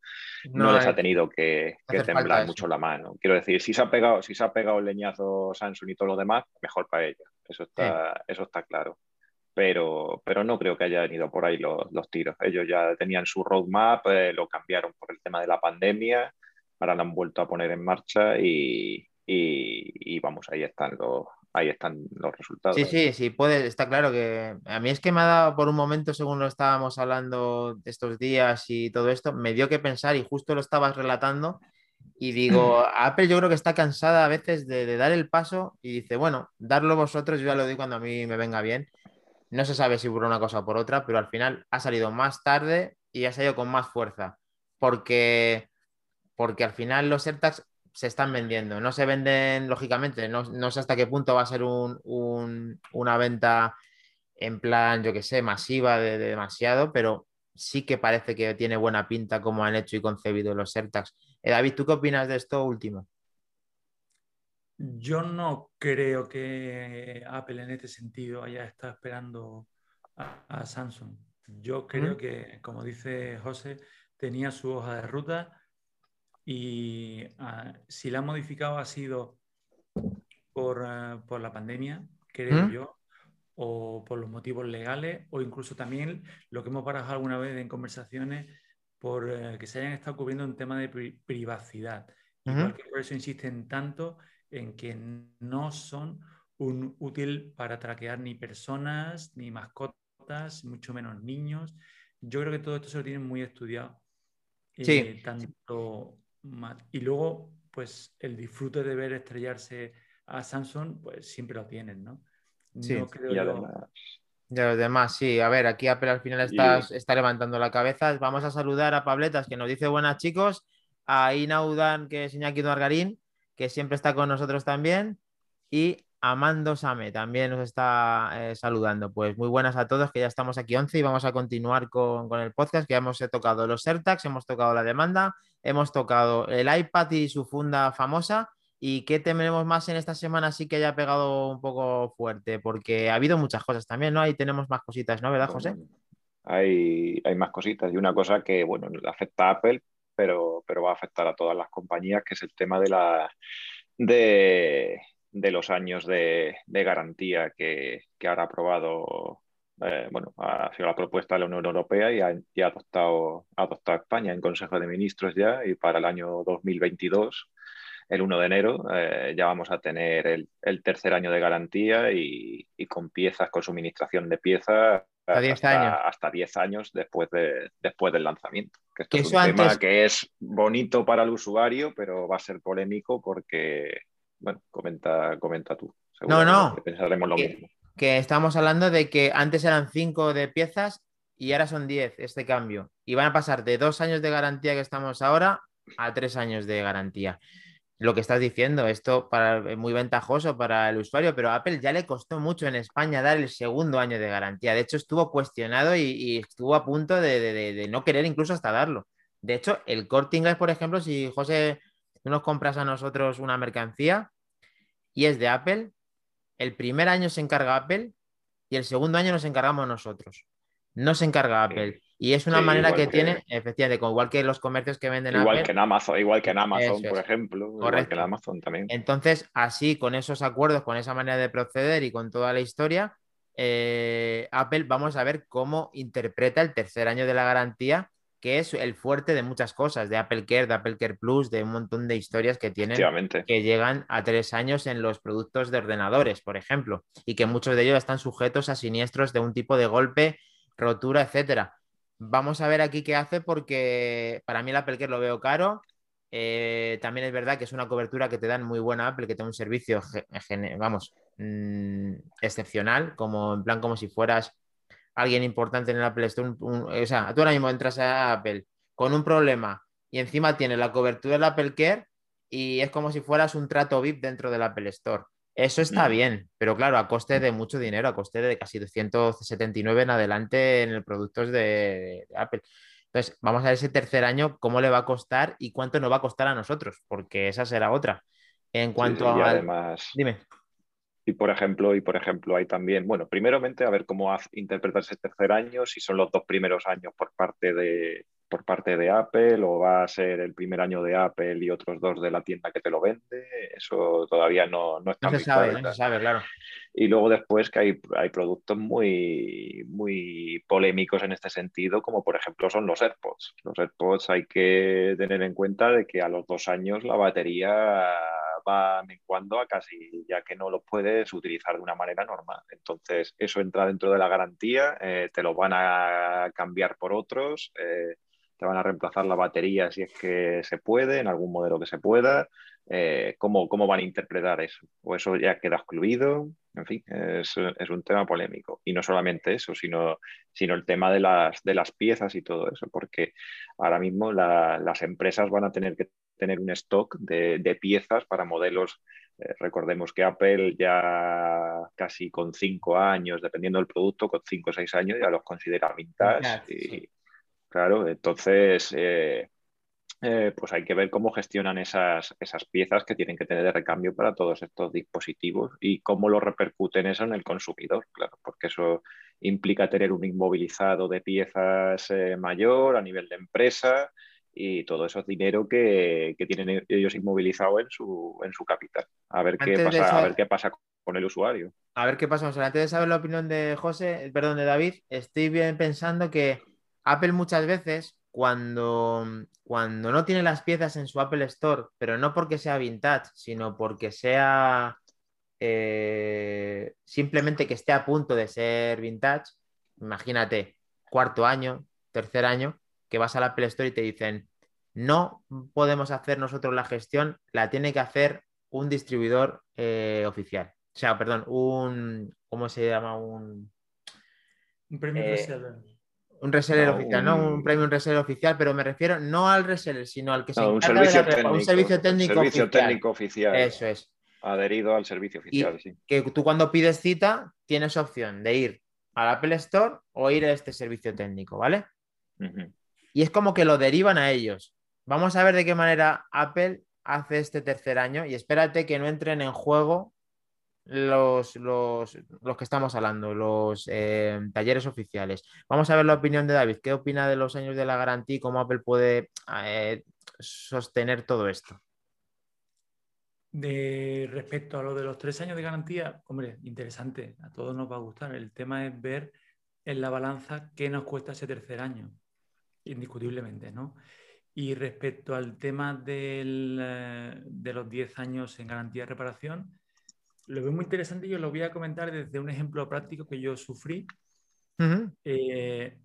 no, les ha tenido que, temblar mucho la mano. Quiero decir, si se ha pegado, si se ha pegado el leñazo Samsung y todo lo demás, mejor para ellos. Eso está, eso está claro. Pero, pero no creo que hayan ido por ahí los, tiros. Ellos ya tenían su roadmap, eh, lo cambiaron por el tema de la pandemia, ahora lo han vuelto a poner en marcha y, y, vamos, ahí están los, ahí están los resultados. Sí, sí, sí, puede, está claro que a mí es que me ha dado por un momento, según lo estábamos hablando estos días y todo esto, me dio que pensar y justo lo estabas relatando y digo, Apple yo creo que está cansada a veces de, dar el paso y dice, bueno, darlo vosotros, yo ya lo doy cuando a mí me venga bien. No se sabe si por una cosa o por otra, pero al final ha salido más tarde y ha salido con más fuerza, porque, porque al final los AirTags se están vendiendo. No se venden, lógicamente, no, sé hasta qué punto va a ser una venta en plan, yo que sé, masiva de, demasiado, pero sí que parece que tiene buena pinta como han hecho y concebido los AirTags. Eh, David, ¿tú qué opinas de esto último? Yo no creo que Apple en este sentido haya estado esperando a, Samsung. Yo creo que, como dice José, tenía su hoja de ruta y ah, si la ha modificado ha sido por, ah, la pandemia, creo yo, o por los motivos legales, o incluso también lo que hemos parado alguna vez en conversaciones por eh, que se hayan estado cubriendo un tema de privacidad. Que por eso insisten tanto en que no son un útil para traquear ni personas, ni mascotas, mucho menos niños. Yo creo que todo esto se lo tienen muy estudiado. Sí. Eh, tanto y luego, pues el disfrute de ver estrellarse a Samsung, pues siempre lo tienen, ¿no? Sí, y además... los demás, sí. A ver, aquí Apple al final está, está levantando la cabeza. Vamos a saludar a Pabletas, que nos dice buenas chicos. A Inaudan, que es Iñaki Margarín, que siempre está con nosotros también. Y Amando Same también nos está eh, saludando. Pues muy buenas a todos, que ya estamos aquí 11 y vamos a continuar con, el podcast, que ya hemos tocado los AirTags, hemos tocado la demanda, hemos tocado el iPad y su funda famosa. ¿Y qué tenemos más en esta semana? Sí que haya pegado un poco fuerte, porque ha habido muchas cosas también, ¿no? Ahí tenemos más cositas, ¿no? ¿Verdad, José? Hay, hay más cositas y una cosa que, bueno, afecta a Apple, pero, pero va a afectar a todas las compañías, que es el tema de la... De, de los años de, garantía que, ahora ha aprobado, eh, bueno, ha sido la propuesta de la Unión Europea y ha, adoptado, adoptado España en Consejo de Ministros ya y para el año 2022 el 1 de enero eh, ya vamos a tener el, tercer año de garantía y, con piezas, con suministración de piezas hasta 10 años. Hasta 10 años después, de, después del lanzamiento. Que esto es un tema que es bonito para el usuario, pero va a ser polémico porque bueno, comenta, comenta tú. no, no. Que pensaremos lo mismo. Que estamos hablando de que antes eran cinco de piezas y ahora son 10 este cambio. Y van a pasar de dos años de garantía que estamos ahora a tres años de garantía. Lo que estás diciendo, esto para, es muy ventajoso para el usuario, pero a Apple ya le costó mucho en España dar el segundo año de garantía. De hecho, estuvo cuestionado y, estuvo a punto de, de, no querer incluso hasta darlo. De hecho, el corte inglés, por ejemplo, si José tú nos compras a nosotros una mercancía y es de Apple, el primer año se encarga Apple y el segundo año nos encargamos nosotros. no se encarga Apple. Y es una manera que, tiene, efectivamente, como igual que los comercios que venden igual Que en Amazon, igual que en Amazon, por ejemplo. Igual que en Amazon también. Entonces, así, con esos acuerdos, con esa manera de proceder y con toda la historia, eh, Apple, vamos a ver cómo interpreta el tercer año de la garantía, que es el fuerte de muchas cosas, de Apple Care, de Apple Care Plus, de un montón de historias que tienen que llegan a tres años en los productos de ordenadores, por ejemplo, y que muchos de ellos están sujetos a siniestros de un tipo de golpe, rotura, etcétera. Vamos a ver aquí qué hace, porque para mí el Apple Care lo veo caro. Eh, también es verdad que es una cobertura que te dan muy buena Apple, que tiene un servicio, vamos, Mm, excepcional, como en plan como si fueras alguien importante en el Apple Store. o sea, tú ahora mismo entras a Apple con un problema y encima tienes la cobertura del Apple Care y es como si fueras un trato VIP dentro del Apple Store. Eso está bien, pero claro, a coste de mucho dinero, a coste de casi 279 en adelante en el productos de, Apple. Entonces, vamos a ver ese tercer año cómo le va a costar y cuánto nos va a costar a nosotros, porque esa será otra. En cuanto a... Además... Dime. Y por ejemplo, y por ejemplo, hay también, bueno, primeramente a ver cómo interpretas ese tercer año, si son los dos primeros años por parte de por parte de Apple o va a ser el primer año de Apple y otros dos de la tienda que te lo vende, eso todavía no, no está no se sabe, no se sabe, claro. Y luego después que hay, hay productos muy, muy polémicos en este sentido, como por ejemplo son los AirPods. Los AirPods hay que tener en cuenta de que a los dos años la batería va menguando a casi ya que no lo puedes utilizar de una manera normal. Entonces, eso entra dentro de la garantía, eh, te lo van a cambiar por otros, eh, te van a reemplazar la batería si es que se puede, en algún modelo que se pueda. Eh, ¿cómo, ¿cómo, van a interpretar eso? ¿O eso ya queda excluido? En fin, es, es, un tema polémico. Y no solamente eso, sino, sino el tema de las, de las piezas y todo eso, porque ahora mismo las empresas van a tener que tener un stock de, piezas para modelos. Eh, recordemos que Apple ya casi con cinco años, dependiendo del producto, con cinco o seis años ya los considera vintage. y, Claro, entonces eh, eh, pues hay que ver cómo gestionan esas, esas piezas que tienen que tener de recambio para todos estos dispositivos y cómo lo repercuten eso en el consumidor, claro, porque eso implica tener un inmovilizado de piezas mayor a nivel de empresa y todo eso es dinero que, tienen ellos inmovilizado en su, en su capital. A ver, qué pasa, a ver qué pasa con el usuario. A ver qué pasa. antes de saber la opinión de José, perdón, de David, estoy bien pensando que Apple muchas veces, cuando, cuando no tiene las piezas en su Apple Store, pero no porque sea vintage, sino porque sea eh, simplemente que esté a punto de ser vintage, imagínate, cuarto año, tercer año, que vas al Apple Store y te dicen, no podemos hacer nosotros la gestión, la tiene que hacer un distribuidor eh, oficial. O sea, perdón, un, ¿cómo se llama? Un, un premium eh, reseller. Un reseller oficial, ¿no? Un premium reseller oficial, pero me refiero no al reseller, sino al que se un servicio, técnico, un servicio técnico servicio oficial. técnico oficial. Eso es. Adherido al servicio oficial, sí. Que tú cuando pides cita tienes opción de ir al Apple Store o ir a este servicio técnico, ¿vale? y es como que lo derivan a ellos. Vamos a ver de qué manera Apple hace este tercer año y espérate que no entren en juego los, los, que estamos hablando, los eh, talleres oficiales. Vamos a ver la opinión de David. ¿Qué opina de los años de la garantía y cómo Apple puede eh, sostener todo esto? De respecto a lo de los tres años de garantía, hombre, interesante, a todos nos va a gustar. El tema es ver en la balanza qué nos cuesta ese tercer año indiscutiblemente, ¿no? Y respecto al tema eh, de los 10 años en garantía de reparación, lo veo muy interesante y yo lo voy a comentar desde un ejemplo práctico que yo sufrí. Eh,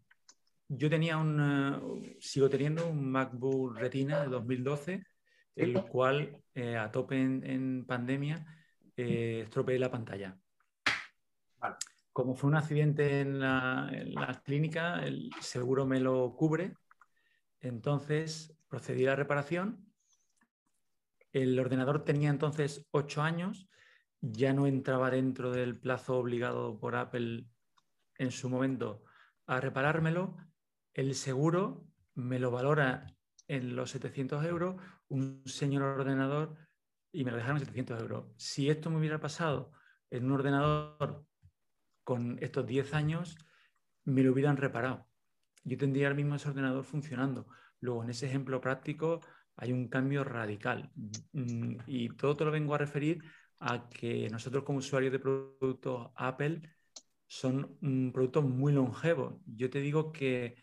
yo tenía un, eh, sigo teniendo un MacBook Retina de 2012, el cual a tope en, pandemia estropeé la pantalla. Vale como fue un accidente en la, clínica, el seguro me lo cubre. Entonces procedí a la reparación. El ordenador tenía entonces ocho años, ya no entraba dentro del plazo obligado por Apple en su momento a reparármelo. El seguro me lo valora en los 700 euros, un señor ordenador, y me lo dejaron en 700 euros. Si esto me hubiera pasado en un ordenador con estos 10 años, me lo hubieran reparado. Yo tendría el mismo ese ordenador funcionando. Luego, en ese ejemplo práctico, hay un cambio radical. Mm, y todo te lo vengo a referir a que nosotros como usuarios de productos Apple son productos muy longevos. Yo te digo que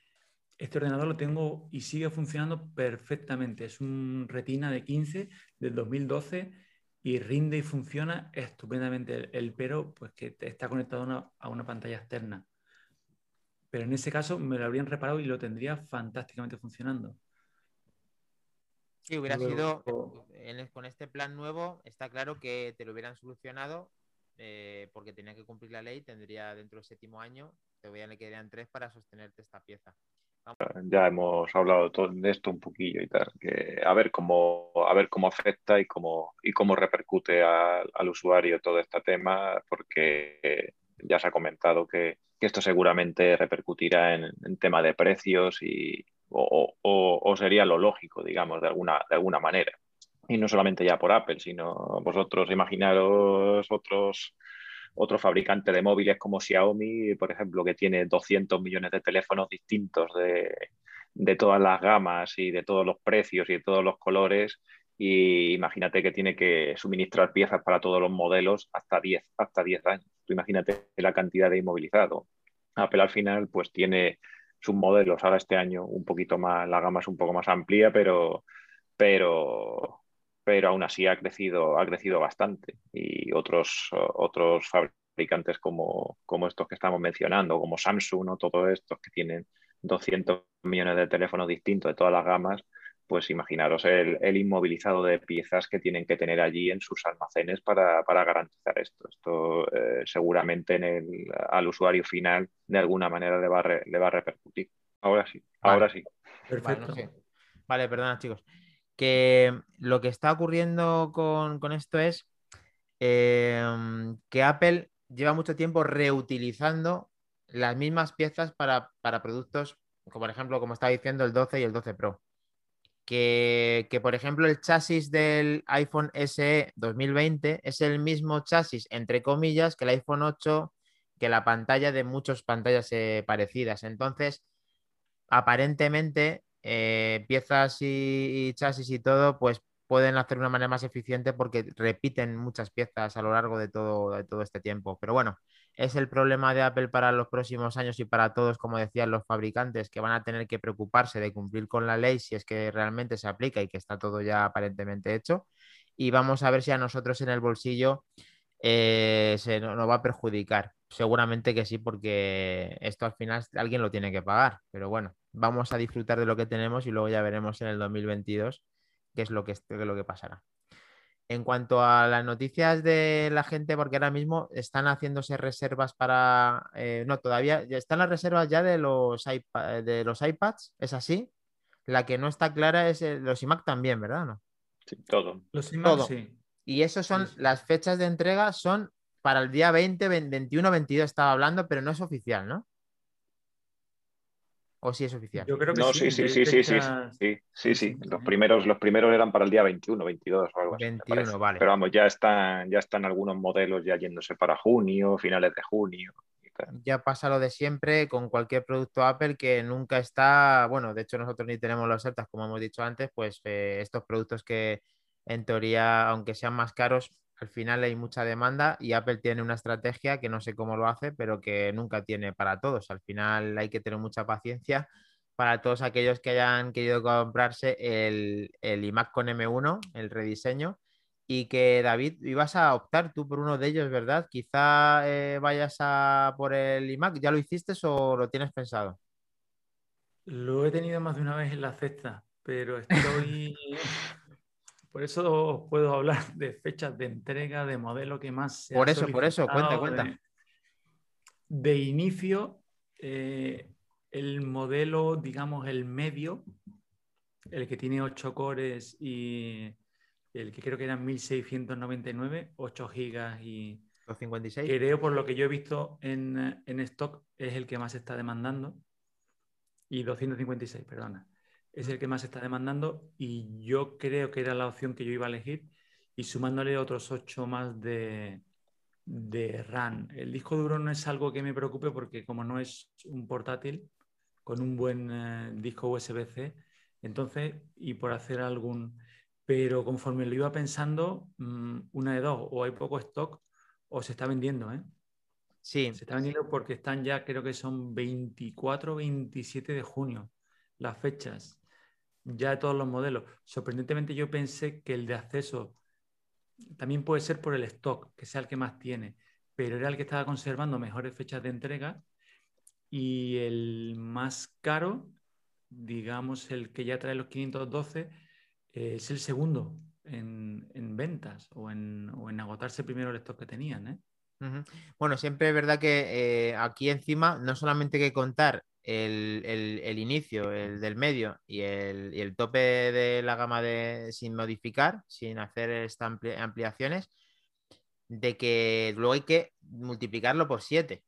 este ordenador lo tengo y sigue funcionando perfectamente. Es un Retina de 15 del 2012 y rinde y funciona estupendamente. El, pero, pues que está conectado a una, pantalla externa. Pero en ese caso me lo habrían reparado y lo tendría fantásticamente funcionando. Sí, hubiera sido, con este plan nuevo, está claro que te lo hubieran solucionado eh, porque tenía que cumplir la ley, tendría dentro del séptimo año, te voy a le quedarían tres para sostenerte esta pieza. Ya hemos hablado de esto un poquillo y tal, que a ver cómo, a ver cómo afecta y cómo, y cómo repercute al usuario todo este tema, porque ya se ha comentado que, esto seguramente repercutirá en, en, tema de precios y, o, sería lo lógico, digamos, de alguna, de alguna manera. Y no solamente ya por Apple, sino vosotros imaginaros otros otro fabricante de móviles como Xiaomi, por ejemplo, que tiene 200 millones de teléfonos distintos de, todas las gamas y de todos los precios y de todos los colores. Y imagínate que tiene que suministrar piezas para todos los modelos hasta 10, hasta 10 años. Tú imagínate la cantidad de inmovilizado. Apple al final pues tiene sus modelos ahora este año un poquito más, la gama es un poco más amplia, pero, pero, pero aún así ha crecido, ha crecido bastante. Y otros, otros fabricantes como, como estos que estamos mencionando, como Samsung o todos estos que tienen 200 millones de teléfonos distintos de todas las gamas, pues imaginaros el, inmovilizado de piezas que tienen que tener allí en sus almacenes para, garantizar esto. Esto eh, seguramente en el, al usuario final de alguna manera le va a, le va a repercutir. Ahora sí, ahora sí. Perfecto. Vale, perdona chicos que lo que está ocurriendo con, esto es em, que Apple lleva mucho tiempo reutilizando las mismas piezas para, productos, como por ejemplo, como estaba diciendo, el 12 y el 12 Pro. Que, que, por ejemplo, el chasis del iPhone SE 2020 es el mismo chasis, entre comillas, que el iPhone 8, que la pantalla de muchas pantallas eh, parecidas. Entonces, aparentemente, eh, piezas y, chasis y todo, pues pueden hacer de una manera más eficiente porque repiten muchas piezas a lo largo de todo, de todo este tiempo. Pero bueno, es el problema de Apple para los próximos años y para todos, como decían los fabricantes, que van a tener que preocuparse de cumplir con la ley si es que realmente se aplica y que está todo ya aparentemente hecho. Y vamos a ver si a nosotros en el bolsillo eh, se nos va a perjudicar. Seguramente que sí, porque esto al final alguien lo tiene que pagar. Pero bueno, vamos a disfrutar de lo que tenemos y luego ya veremos en el 2022 qué es lo que, lo que pasará. En cuanto a las noticias de la gente, porque ahora mismo están haciéndose reservas para. Eh, no, todavía están las reservas ya de los, de los iPads, ¿es así? La que no está clara es los iMac también, ¿verdad? ¿No? Sí, todo. Los iMac, sí. Y eso son, las fechas de entrega son para el día 20, 21, 22 estaba hablando, pero no es oficial, ¿no? ¿O sí es oficial? Yo creo que no, sí. Sí, sí, sí, sí, sí, sí, sí, Los primeros, los primeros eran para el día 21, 22 o algo así. 21, vale. Pero vamos, ya están, ya están algunos modelos ya yéndose para junio, finales de junio. Ya pasa lo de siempre con cualquier producto Apple que nunca está, bueno, de hecho nosotros ni tenemos las ofertas, como hemos dicho antes, pues eh, estos productos que en teoría, aunque sean más caros, al final hay mucha demanda y Apple tiene una estrategia que no sé cómo lo hace, pero que nunca tiene para todos. Al final hay que tener mucha paciencia para todos aquellos que hayan querido comprarse el, el iMac con M1, el rediseño, y que David, ibas a optar tú por uno de ellos, ¿verdad? Quizá eh, vayas a por el iMac, ¿ya lo hiciste o lo tienes pensado? Lo he tenido más de una vez en la cesta, pero estoy... Por eso puedo hablar de fechas de entrega, de modelo que más se Por eso, por eso, cuenta, cuenta. De, inicio, eh, el modelo, digamos, el medio, el que tiene 8 cores y el que creo que eran 1699, 8 gigas y... 256. Creo, por lo que yo he visto en, en stock, es el que más está demandando. Y 256, perdona es el que más está demandando y yo creo que era la opción que yo iba a elegir y sumándole otros ocho más de, de RAM. El disco duro no es algo que me preocupe porque como no es un portátil con un buen eh, disco USB-C, entonces, y por hacer algún... Pero conforme lo iba pensando, mm, una de dos, o hay poco stock o se está vendiendo, ¿eh? Sí. Se está vendiendo porque están ya, creo que son 24, 27 de junio las fechas ya de todos los modelos. Sorprendentemente yo pensé que el de acceso también puede ser por el stock, que sea el que más tiene, pero era el que estaba conservando mejores fechas de entrega y el más caro, digamos el que ya trae los 512, eh, es el segundo en, ventas o en, agotarse primero el stock que tenían. ¿eh? Bueno, siempre es verdad que eh, aquí encima no solamente hay que contar el, inicio, el del medio y el, tope de la gama de, sin modificar, sin hacer estas ampliaciones, de que luego hay que multiplicarlo por 7.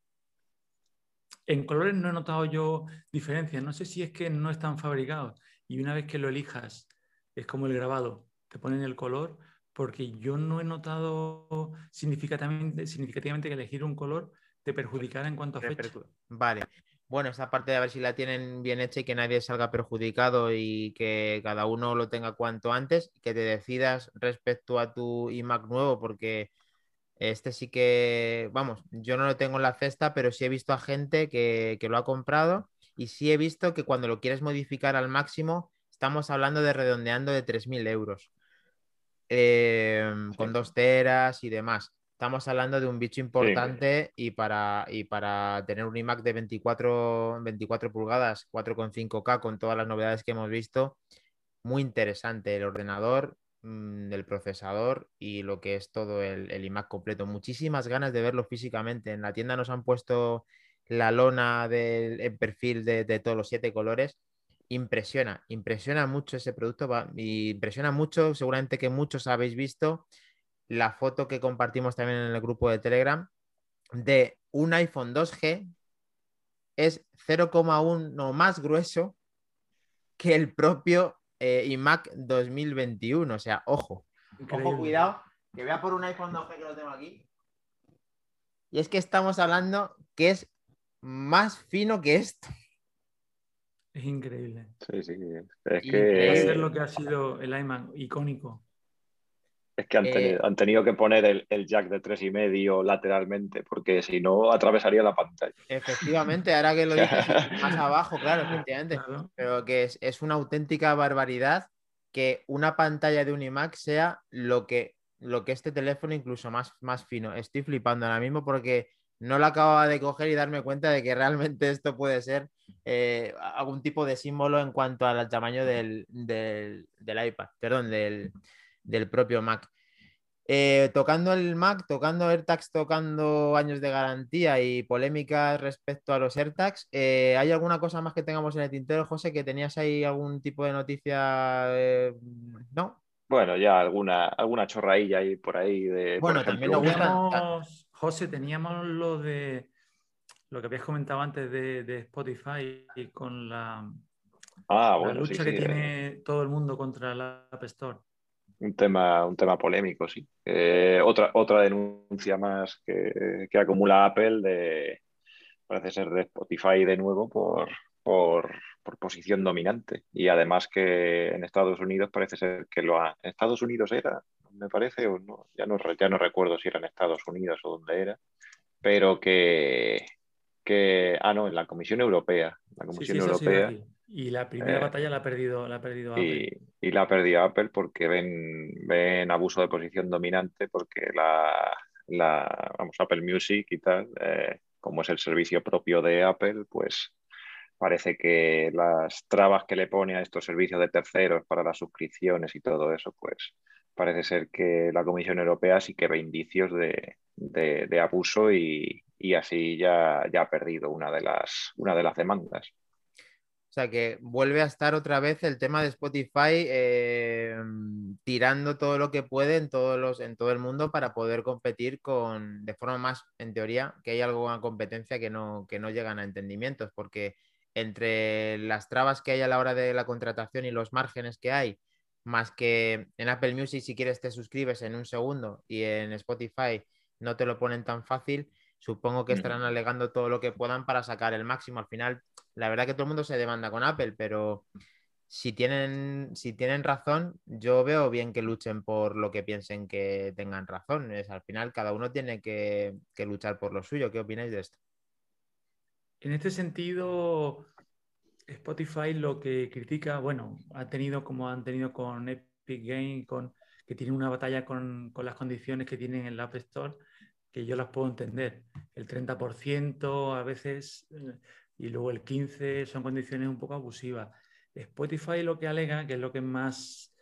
En colores no he notado yo diferencias. No sé si es que no están fabricados y una vez que lo elijas es como el grabado, te ponen el color, porque yo no he notado significativamente, significativamente que elegir un color te perjudicara en cuanto a fecha. Vale, bueno, esa parte de a ver si la tienen bien hecha y que nadie salga perjudicado y que cada uno lo tenga cuanto antes, que te decidas respecto a tu iMac nuevo, porque este sí que, vamos, yo no lo tengo en la cesta, pero sí he visto a gente que, lo ha comprado y sí he visto que cuando lo quieres modificar al máximo, estamos hablando de redondeando de 3.000 euros. Em, con dos teras y demás. Estamos hablando de un bicho importante y, para, y para tener un iMac de 24, 24 pulgadas, 4,5K con todas las novedades que hemos visto, muy interesante el ordenador, mm, el procesador y lo que es todo el, iMac completo. Muchísimas ganas de verlo físicamente. En la tienda nos han puesto la lona del perfil de, todos los siete colores impresiona, impresiona mucho ese producto, impresiona mucho, seguramente que muchos habéis visto la foto que compartimos también en el grupo de Telegram de un iPhone 2G es 0,1 más grueso que el propio eh, iMac 2021. O sea, ojo, ojo, cuidado, que voy a por un iPhone 2G que lo tengo aquí. Y es que estamos hablando que es más fino que esto. Es increíble. Sí, sí. Es que... Va a ser lo que ha sido el iMac icónico. Es que han, tenido, eh, han tenido que poner el, jack de tres y medio lateralmente, porque si no atravesaría la pantalla. Efectivamente, ahora que lo dices más abajo, claro, efectivamente. Pero que es, una auténtica barbaridad que una pantalla de un iMac sea lo que, lo que este teléfono incluso más, más fino. Estoy flipando ahora mismo porque no lo acababa de coger y darme cuenta de que realmente esto puede ser eh, algún tipo de símbolo en cuanto al tamaño del, del, del iPad, perdón, del, del propio Mac. Eh, tocando el Mac, tocando AirTags, tocando años de garantía y polémicas respecto a los AirTags, eh, ¿hay alguna cosa más que tengamos en el tintero, José? ¿Que tenías ahí algún tipo de noticia? Eh, ¿No? Bueno, ya alguna, alguna chorrailla ahí por ahí de. Bueno, también lo teníamos, José, teníamos lo de lo que habías comentado antes de, Spotify y con la, ah, lucha que tiene todo el mundo contra el App Store un tema, un tema polémico, sí. Eh, otra, otra denuncia más que, acumula Apple de, parece ser de Spotify de nuevo por, por, posición dominante. Y además que en Estados Unidos parece ser que lo ha... ¿En Estados Unidos era? Me parece, o no, ya no, ya no recuerdo si era en Estados Unidos o dónde era, pero que, que... Ah, no, en la Comisión Europea. La Comisión Europea y la primera eh, batalla la ha perdido, la ha perdido Apple. Y, la ha perdido Apple porque ven, ven abuso de posición dominante, porque la, la vamos, Apple Music y tal, eh, como es el servicio propio de Apple, pues parece que las trabas que le pone a estos servicios de terceros para las suscripciones y todo eso, pues parece ser que la Comisión Europea sí que ve indicios de, de, abuso y, y, así ya, ya ha perdido una de las, una de las demandas. O sea que vuelve a estar otra vez el tema de Spotify eh, tirando todo lo que puede en, todos los, en todo el mundo para poder competir con, de forma más, en teoría, que hay alguna competencia que no, que no llegan a entendimientos, porque entre las trabas que hay a la hora de la contratación y los márgenes que hay, más que en Apple Music si quieres te suscribes en un segundo y en Spotify no te lo ponen tan fácil. Supongo que estarán alegando todo lo que puedan para sacar el máximo. Al final, la verdad que todo el mundo se demanda con Apple, pero si tienen, si tienen razón, yo veo bien que luchen por lo que piensen que tengan razón. Es, al final, cada uno tiene que, luchar por lo suyo. ¿Qué opináis de esto? En este sentido, Spotify lo que critica, bueno, ha tenido como han tenido con Epic Games, con, que tienen una batalla con, con las condiciones que tienen en el App Store, que yo las puedo entender. El 30% a veces eh, y luego el 15% son condiciones un poco abusivas Spotify lo que alega, que es lo que más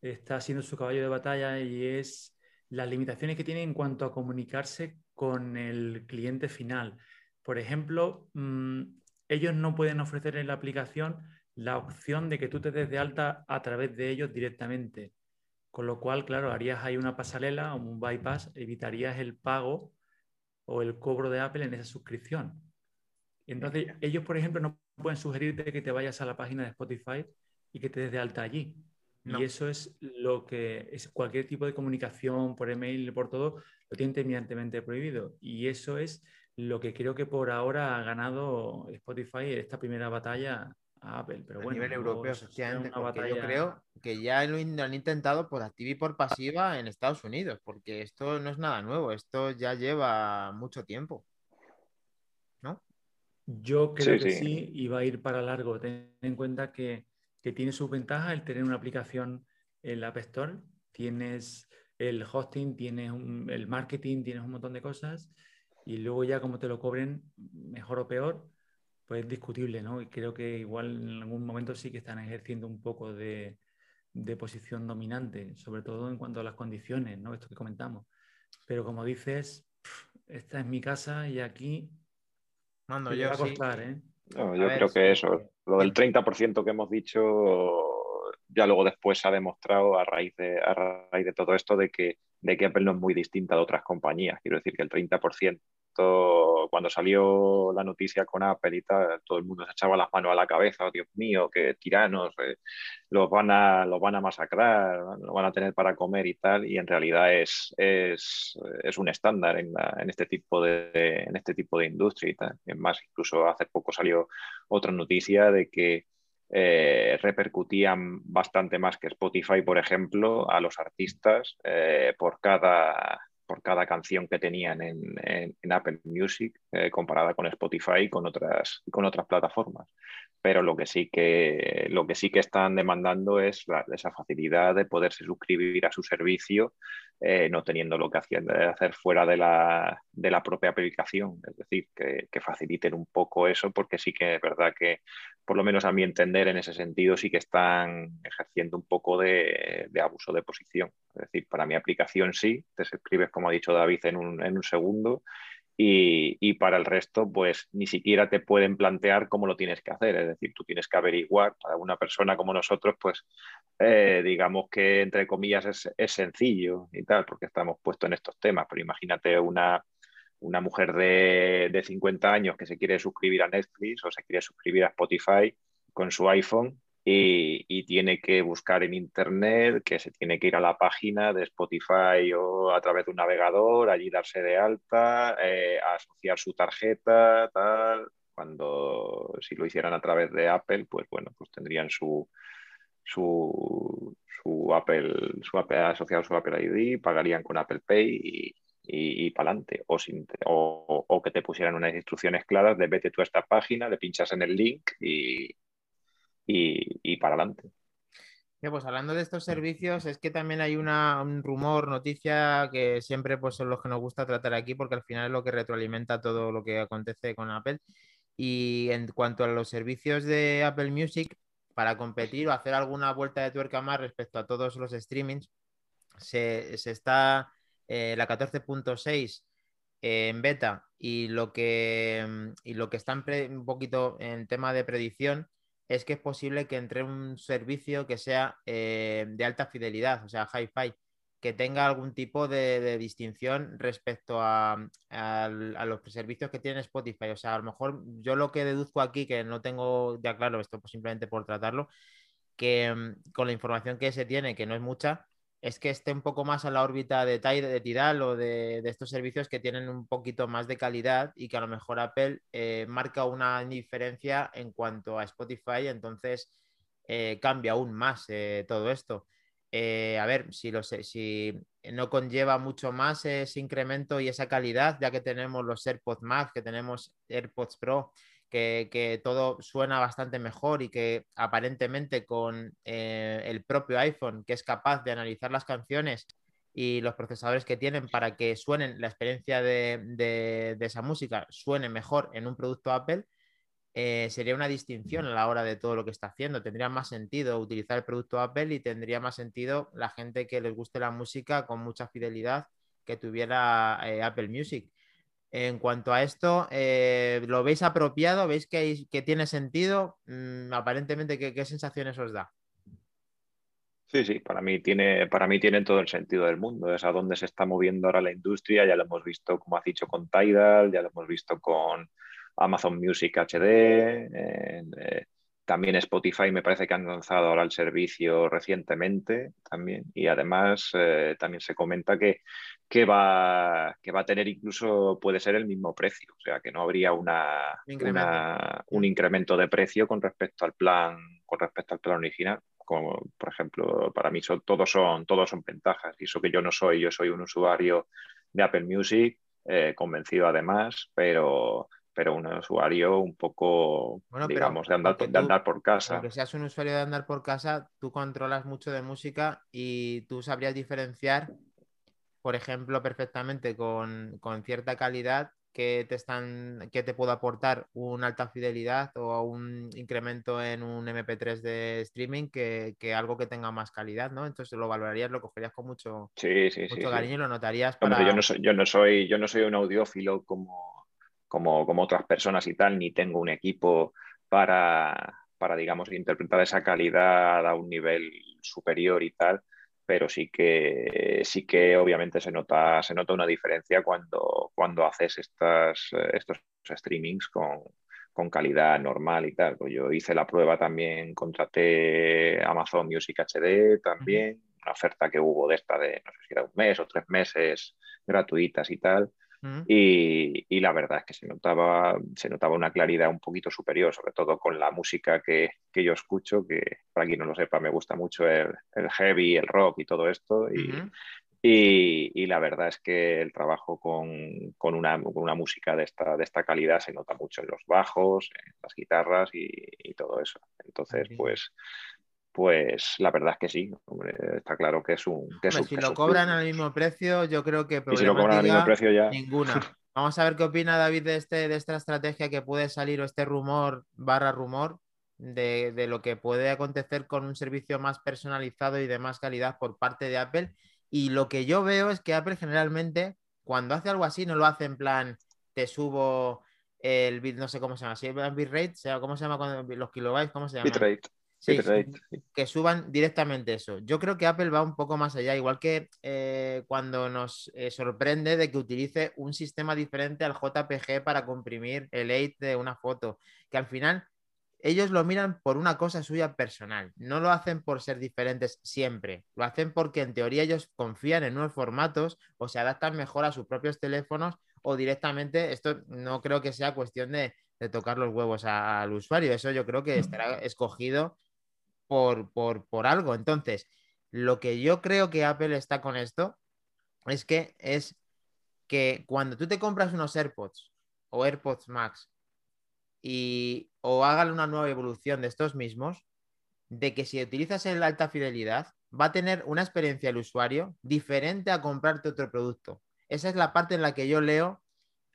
está siendo su caballo de batalla, y es las limitaciones que tiene en cuanto a comunicarse con el cliente final. Por ejemplo, mm, ellos no pueden ofrecer en la aplicación la opción de que tú te des de alta a través de ellos directamente. Con lo cual, claro, harías ahí una pasarela o un bypass, evitarías el pago o el cobro de Apple en esa suscripción. Entonces, ellos, por ejemplo, no pueden sugerirte que te vayas a la página de Spotify y que te des de alta allí. Y eso es lo que es cualquier tipo de comunicación por email, por todo, lo tienen terminantemente prohibido. Y eso es lo que creo que por ahora ha ganado Spotify esta primera batalla a Apple. Pero bueno, a nivel europeo, efectivamente, yo creo que ya lo, han intentado por activa y por pasiva en Estados Unidos, porque esto no es nada nuevo, esto ya lleva mucho tiempo. ¿No? Yo creo que sí. y va a ir para largo. Ten en cuenta que, tiene sus ventajas el tener una aplicación en la App Store. Tienes el hosting, tienes el marketing, tienes un montón de cosas. Y luego ya como te lo cobren, mejor o peor, pues es discutible, ¿no? Y creo que igual en algún momento sí que están ejerciendo un poco de, de posición dominante, sobre todo en cuanto a las condiciones, ¿no? Esto que comentamos. Pero como dices, esta es mi casa y aquí Mando yo. ¿eh? yo creo que eso, lo del 30% que hemos dicho, ya luego después se ha demostrado a raíz de, a raíz de todo esto de que, de que Apple no es muy distinta de otras compañías. Quiero decir que el 30% cuando salió la noticia con Apple y tal, todo el mundo se echaba las manos a la cabeza, oh, Dios mío, qué tiranos, eh, los, van a, los van a masacrar, los van a tener para comer y tal, y en realidad es, es, un estándar en, este tipo de, en este tipo de industria y tal. Es más, incluso hace poco salió otra noticia de que eh, repercutían bastante más que Spotify, por ejemplo, a los artistas eh, por cada por cada canción que tenían en, Apple Music eh, comparada con Spotify y con otras, con otras plataformas. Pero lo que sí que, lo que, sí que están demandando es esa facilidad de poderse suscribir a su servicio eh, no teniendo lo que hacer fuera de la, de la, propia aplicación. Es decir, que, que, faciliten un poco eso porque sí que es verdad que, por lo menos a mi entender, en ese sentido sí que están ejerciendo un poco de, de abuso de posición. Es decir, para mi aplicación sí, te suscribes, como ha dicho David, en un, en un segundo y, para el resto, pues ni siquiera te pueden plantear cómo lo tienes que hacer. Es decir, tú tienes que averiguar, para una persona como nosotros, pues eh, digamos que entre comillas es, es, sencillo y tal, porque estamos puestos en estos temas, pero imagínate una, una mujer de, de 50 años que se quiere suscribir a Netflix o se quiere suscribir a Spotify con su iPhone y, tiene que buscar en internet, que se tiene que ir a la página de Spotify o a través de un navegador, allí darse de alta, eh, asociar su tarjeta, tal. Cuando si lo hicieran a través de Apple, pues bueno, pues tendrían su, su, Apple, su Apple asociado su Apple ID, pagarían con Apple Pay y, y, para adelante. O, o, o, que te pusieran unas instrucciones claras de vete tú a esta página, le pinchas en el link y, y, para adelante. pues hablando de estos servicios, es que también hay una, un rumor, noticia que siempre pues, son los que nos gusta tratar aquí porque al final es lo que retroalimenta todo lo que acontece con Apple. Y en cuanto a los servicios de Apple Music, para competir o hacer alguna vuelta de tuerca más respecto a todos los streamings, se, está eh, la 14.6 en beta y lo que, y lo que está un poquito en tema de predicción es que es posible que entre un servicio que sea eh, de alta fidelidad, o sea, hi-fi, que tenga algún tipo de, distinción respecto a, los servicios que tiene Spotify. O sea, a lo mejor yo lo que deduzco aquí, que no tengo ya claro, esto pues simplemente por tratarlo, que mm, con la información que se tiene, que no es mucha, es que esté un poco más a la órbita de, de Tidal o de, estos servicios que tienen un poquito más de calidad y que a lo mejor Apple eh, marca una diferencia en cuanto a Spotify, entonces eh, cambia aún más eh, todo esto. a ver, si, lo sé, si no conlleva mucho más ese incremento y esa calidad, ya que tenemos los AirPods Max, que tenemos AirPods Pro, que, todo suena bastante mejor y que aparentemente con eh, el propio iPhone, que es capaz de analizar las canciones y los procesadores que tienen para que suenen la experiencia de, esa música suene mejor en un producto Apple, eh, sería una distinción a la hora de todo lo que está haciendo. Tendría más sentido utilizar el producto Apple y tendría más sentido la gente que les guste la música con mucha fidelidad que tuviera eh, Apple Music. En cuanto a esto, eh, ¿lo veis apropiado? ¿Veis que, tiene sentido? Mm, aparentemente, ¿qué, sensaciones os da? Sí, sí, para mí, tiene, para mí tiene todo el sentido del mundo. Es a dónde se está moviendo ahora la industria. Ya lo hemos visto, como has dicho, con Tidal, ya lo hemos visto con Amazon Music HD. También Spotify me parece que han lanzado ahora el servicio recientemente también. Y además eh, también se comenta que que va, que va a tener incluso, puede ser el mismo precio, o sea que no habría una, un incremento de precio con respecto al plan, con respecto al plan original. Como, por ejemplo, para mí son, todos, son, todos son ventajas. Y eso que yo no soy, yo soy un usuario de Apple Music, eh, convencido además, pero, pero un usuario un poco, digamos, de andar, de andar por casa. Aunque seas un usuario de andar por casa, tú controlas mucho de música y tú sabrías diferenciar por ejemplo, perfectamente con, cierta calidad que te están, que te puedo aportar una alta fidelidad o un incremento en un MP3 de streaming que, algo que tenga más calidad, ¿no? Entonces lo valorarías, lo cogerías con mucho, cariño y lo notarías para... yo, no soy, yo, no soy, yo no soy un audiófilo como, como, como otras personas y tal, ni tengo un equipo para, para, digamos, interpretar esa calidad a un nivel superior y tal pero sí que, sí que obviamente se nota, se nota una diferencia cuando, cuando haces estas, eh, estos streamings con, calidad normal y tal. Pues yo hice la prueba también, contraté Amazon Music HD también, una oferta que hubo de esta de, no sé si era un mes o tres meses gratuitas y tal. Y, la verdad es que se notaba, se notaba una claridad un poquito superior, sobre todo con la música que, yo escucho, que para quien no lo sepa, me gusta mucho el, heavy, el rock y todo esto. Y, la verdad es que el trabajo con, una, música de esta, de esta calidad se nota mucho en los bajos, en las guitarras y, todo eso. Entonces, pues pues la verdad es que sí, está claro que es un... si lo cobran al mismo precio, yo creo que si lo cobran al mismo precio ya... ninguna. Vamos a ver qué opina David de, este, de esta estrategia que puede salir o este rumor barra rumor de, de, lo que puede acontecer con un servicio más personalizado y de más calidad por parte de Apple. Y lo que yo veo es que Apple generalmente, cuando hace algo así, no lo hace en plan, te subo el bit, no sé cómo se llama, si el bitrate, ¿cómo se llama cuando, los kilobytes? ¿Cómo se llama? Bitrate. Sí, que suban directamente eso. Yo creo que Apple va un poco más allá, igual que eh, cuando nos eh, sorprende de que utilice un sistema diferente al JPG para comprimir el 8 de una foto, que al final ellos lo miran por una cosa suya personal, no lo hacen por ser diferentes siempre, lo hacen porque en teoría ellos confían en nuevos formatos o se adaptan mejor a sus propios teléfonos o directamente, esto no creo que sea cuestión de, tocar los huevos al usuario, eso yo creo que estará escogido por, algo. Entonces, lo que yo creo que Apple está con esto es que es que cuando tú te compras unos AirPods o AirPods Max y o hagan una nueva evolución de estos mismos, de que si utilizas el alta fidelidad, va a tener una experiencia el usuario diferente a comprarte otro producto. Esa es la parte en la que yo leo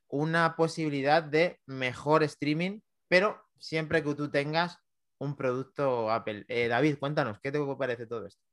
una posibilidad de mejor streaming, pero siempre que tú tengas un producto Apple. Eh, David, cuéntanos, ¿qué te parece todo esto?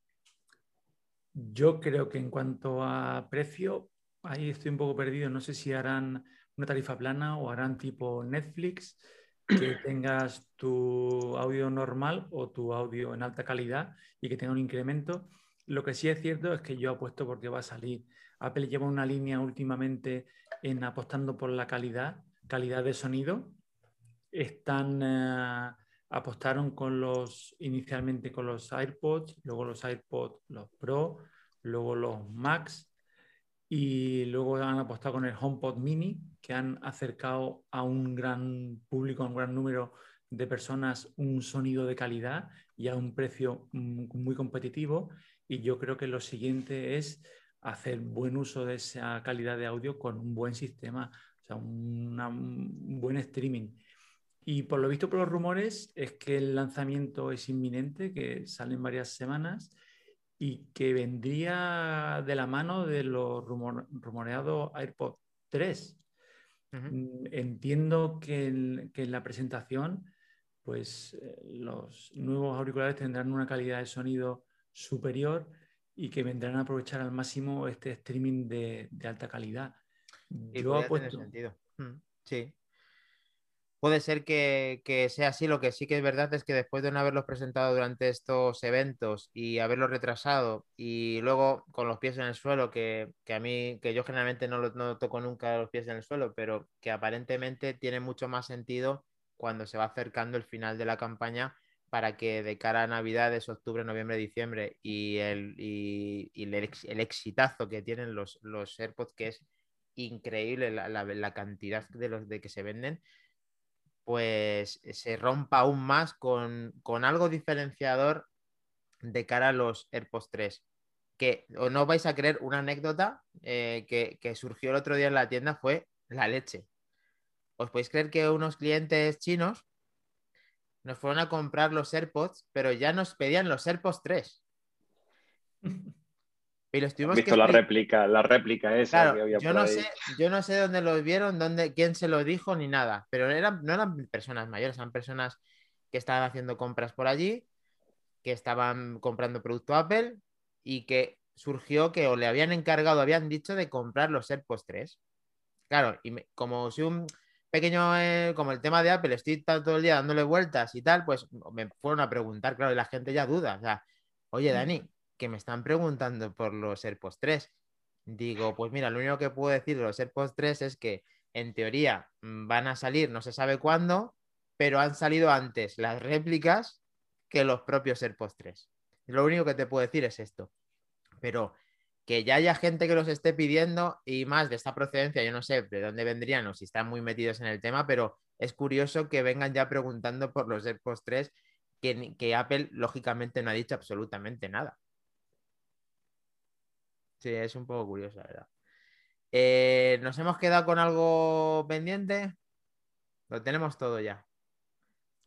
Yo creo que en cuanto a precio, ahí estoy un poco perdido. No sé si harán una tarifa plana o harán tipo Netflix, que tengas tu audio normal o tu audio en alta calidad y que tenga un incremento. Lo que sí es cierto es que yo apuesto porque va a salir. Apple lleva una línea últimamente en apostando por la calidad, calidad de sonido. Están eh, apostaron con los, inicialmente con los AirPods, luego los AirPods, los Pro, luego los Max y luego han apostado con el HomePod Mini, que han acercado a un gran público, a un gran número de personas un sonido de calidad y a un precio mm, muy competitivo. Y yo creo que lo siguiente es hacer buen uso de esa calidad de audio con un buen sistema, o sea, un buen streaming. Y por lo visto por los rumores es que el lanzamiento es inminente, que salen varias semanas y que vendría de la mano de los rumoreados AirPods 3. Mm, entiendo que en, la presentación, pues eh, los nuevos auriculares tendrán una calidad de sonido superior y que vendrán a aprovechar al máximo este streaming de, alta calidad. Yo apuesto... sentido. Mm, sí, puede ser que, sea así. Lo que sí que es verdad es que después de no haberlos presentado durante estos eventos y haberlos retrasado y luego con los pies en el suelo, que, a mí, que yo generalmente no, no toco nunca los pies en el suelo, pero que aparentemente tiene mucho más sentido cuando se va acercando el final de la campaña para que de cara a Navidades, octubre, noviembre, diciembre y el, y, el, exitazo que tienen los, los AirPods, que es increíble la, la cantidad de los de que se venden, pues eh, se rompa aún más con, algo diferenciador de cara a los AirPods 3. Que o no vais a creer una anécdota eh, que, surgió el otro día en la tienda fue la leche. ¿Os podéis creer que unos clientes chinos nos fueron a comprar los AirPods, pero ya nos pedían los AirPods 3? Pero estuvimos visto la réplica, la réplica esa que había yo no Sé, yo no sé dónde los vieron, dónde, quién se lo dijo ni nada, pero eran, no eran personas mayores, eran personas que estaban haciendo compras por allí, que estaban comprando producto Apple y que surgió que o le habían encargado, habían dicho de comprar los AirPods 3. Claro, y como si un pequeño, eh, como el tema de Apple, estoy todo el día dándole vueltas y tal, pues me fueron a preguntar, claro, y la gente ya duda, o sea, oye, Dani, que me están preguntando por los AirPods 3. Digo, pues mira, lo único que puedo decir de los AirPods 3 es que en teoría mm, van a salir no se sabe cuándo, pero han salido antes las réplicas que los propios AirPods 3. Lo único que te puedo decir es esto. Pero que ya haya gente que los esté pidiendo y más de esta procedencia, yo no sé de dónde vendrían o si están muy metidos en el tema, pero es curioso que vengan ya preguntando por los AirPods 3 que, que Apple lógicamente no ha dicho absolutamente nada. Sí, es un poco curioso, la verdad. Eh, ¿Nos hemos quedado con algo pendiente? Lo tenemos todo ya.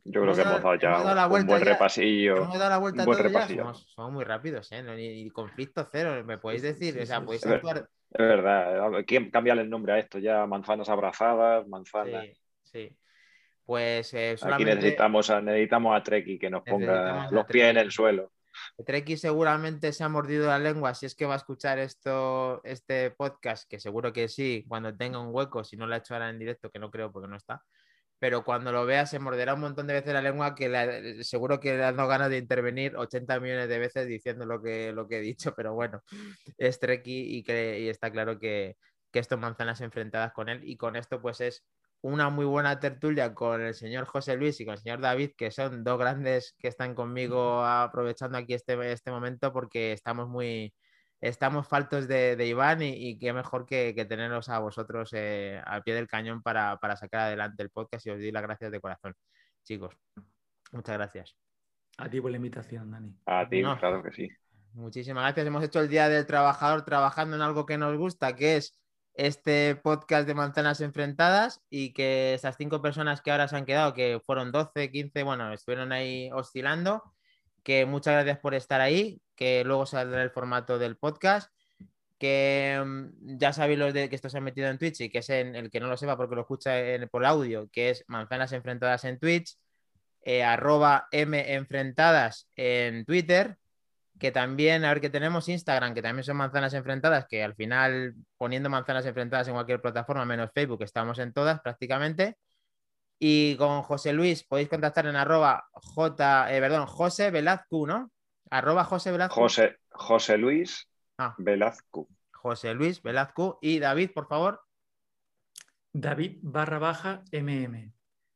Yo creo que hemos dado ya un buen repasillo. Hemos dado la vuelta a todo ya. Somos, muy rápidos, ¿eh? Ni, conflicto cero, ¿me podéis decir? o sea, podéis actuar... Es verdad. ¿Quién cambiarle el nombre a esto? Ya manzanas abrazadas, manzanas. Sí, sí. Pues eh, Aquí necesitamos a, necesitamos a Treki que nos ponga los pies en el suelo. Treki seguramente se ha mordido la lengua si es que va a escuchar esto, este podcast, que seguro que sí, cuando tenga un hueco, si no lo ha hecho ahora en directo, que no creo porque no está. Pero cuando lo vea se morderá un montón de veces la lengua que seguro que le ha dado ganas de intervenir 80 millones de veces diciendo lo que, lo que he dicho, pero bueno, es Treki y, que, y está claro que, que esto manzanas enfrentadas con él y con esto pues es una muy buena tertulia con el señor José Luis y con el señor David, que son dos grandes que están conmigo aprovechando aquí este, este momento porque estamos muy, estamos faltos de, Iván y, qué mejor que, que teneros a vosotros eh, al pie del cañón para, sacar adelante el podcast y os doy las gracias de corazón. Chicos, muchas gracias. A ti por la invitación, Dani. A ti, claro que sí. Muchísimas gracias. Hemos hecho el Día del Trabajador trabajando en algo que nos gusta, que es este podcast de manzanas enfrentadas y que esas cinco personas que ahora se han quedado, que fueron 12, 15, bueno, estuvieron ahí oscilando, que muchas gracias por estar ahí, que luego saldrá el formato del podcast, que mm, ya sabéis los de que esto se ha metido en Twitch y que es en el que no lo sepa porque lo escucha en, por audio, que es manzanas enfrentadas en Twitch, eh, arroba M enfrentadas en Twitter que también, a ver que tenemos Instagram, que también son manzanas enfrentadas, que al final poniendo manzanas enfrentadas en cualquier plataforma, menos Facebook, estamos en todas prácticamente. Y con José Luis podéis contactar en arroba J, eh, perdón, José Velazcu, ¿no? Arroba José Velazcu. José, José Luis ah. Velazcu. José Luis Velazcu. Y David, por favor. David barra baja MM.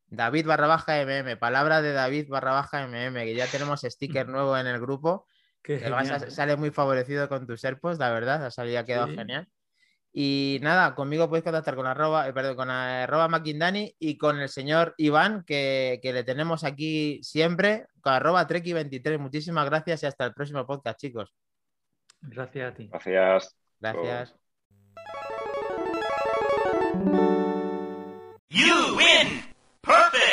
David barra baja MM. Palabra de David barra baja MM, que ya tenemos sticker nuevo en el grupo Qué muy favorecido con tus AirPods, la verdad, ha salido, ha quedado genial. Y nada, conmigo puedes contactar con arroba, eh, perdón, con arroba Macindani y con el señor Iván, que, que le tenemos aquí siempre, con arroba Treki23. Muchísimas gracias y hasta el próximo podcast, chicos. Gracias a ti. Gracias. Gracias. You win! Perfect!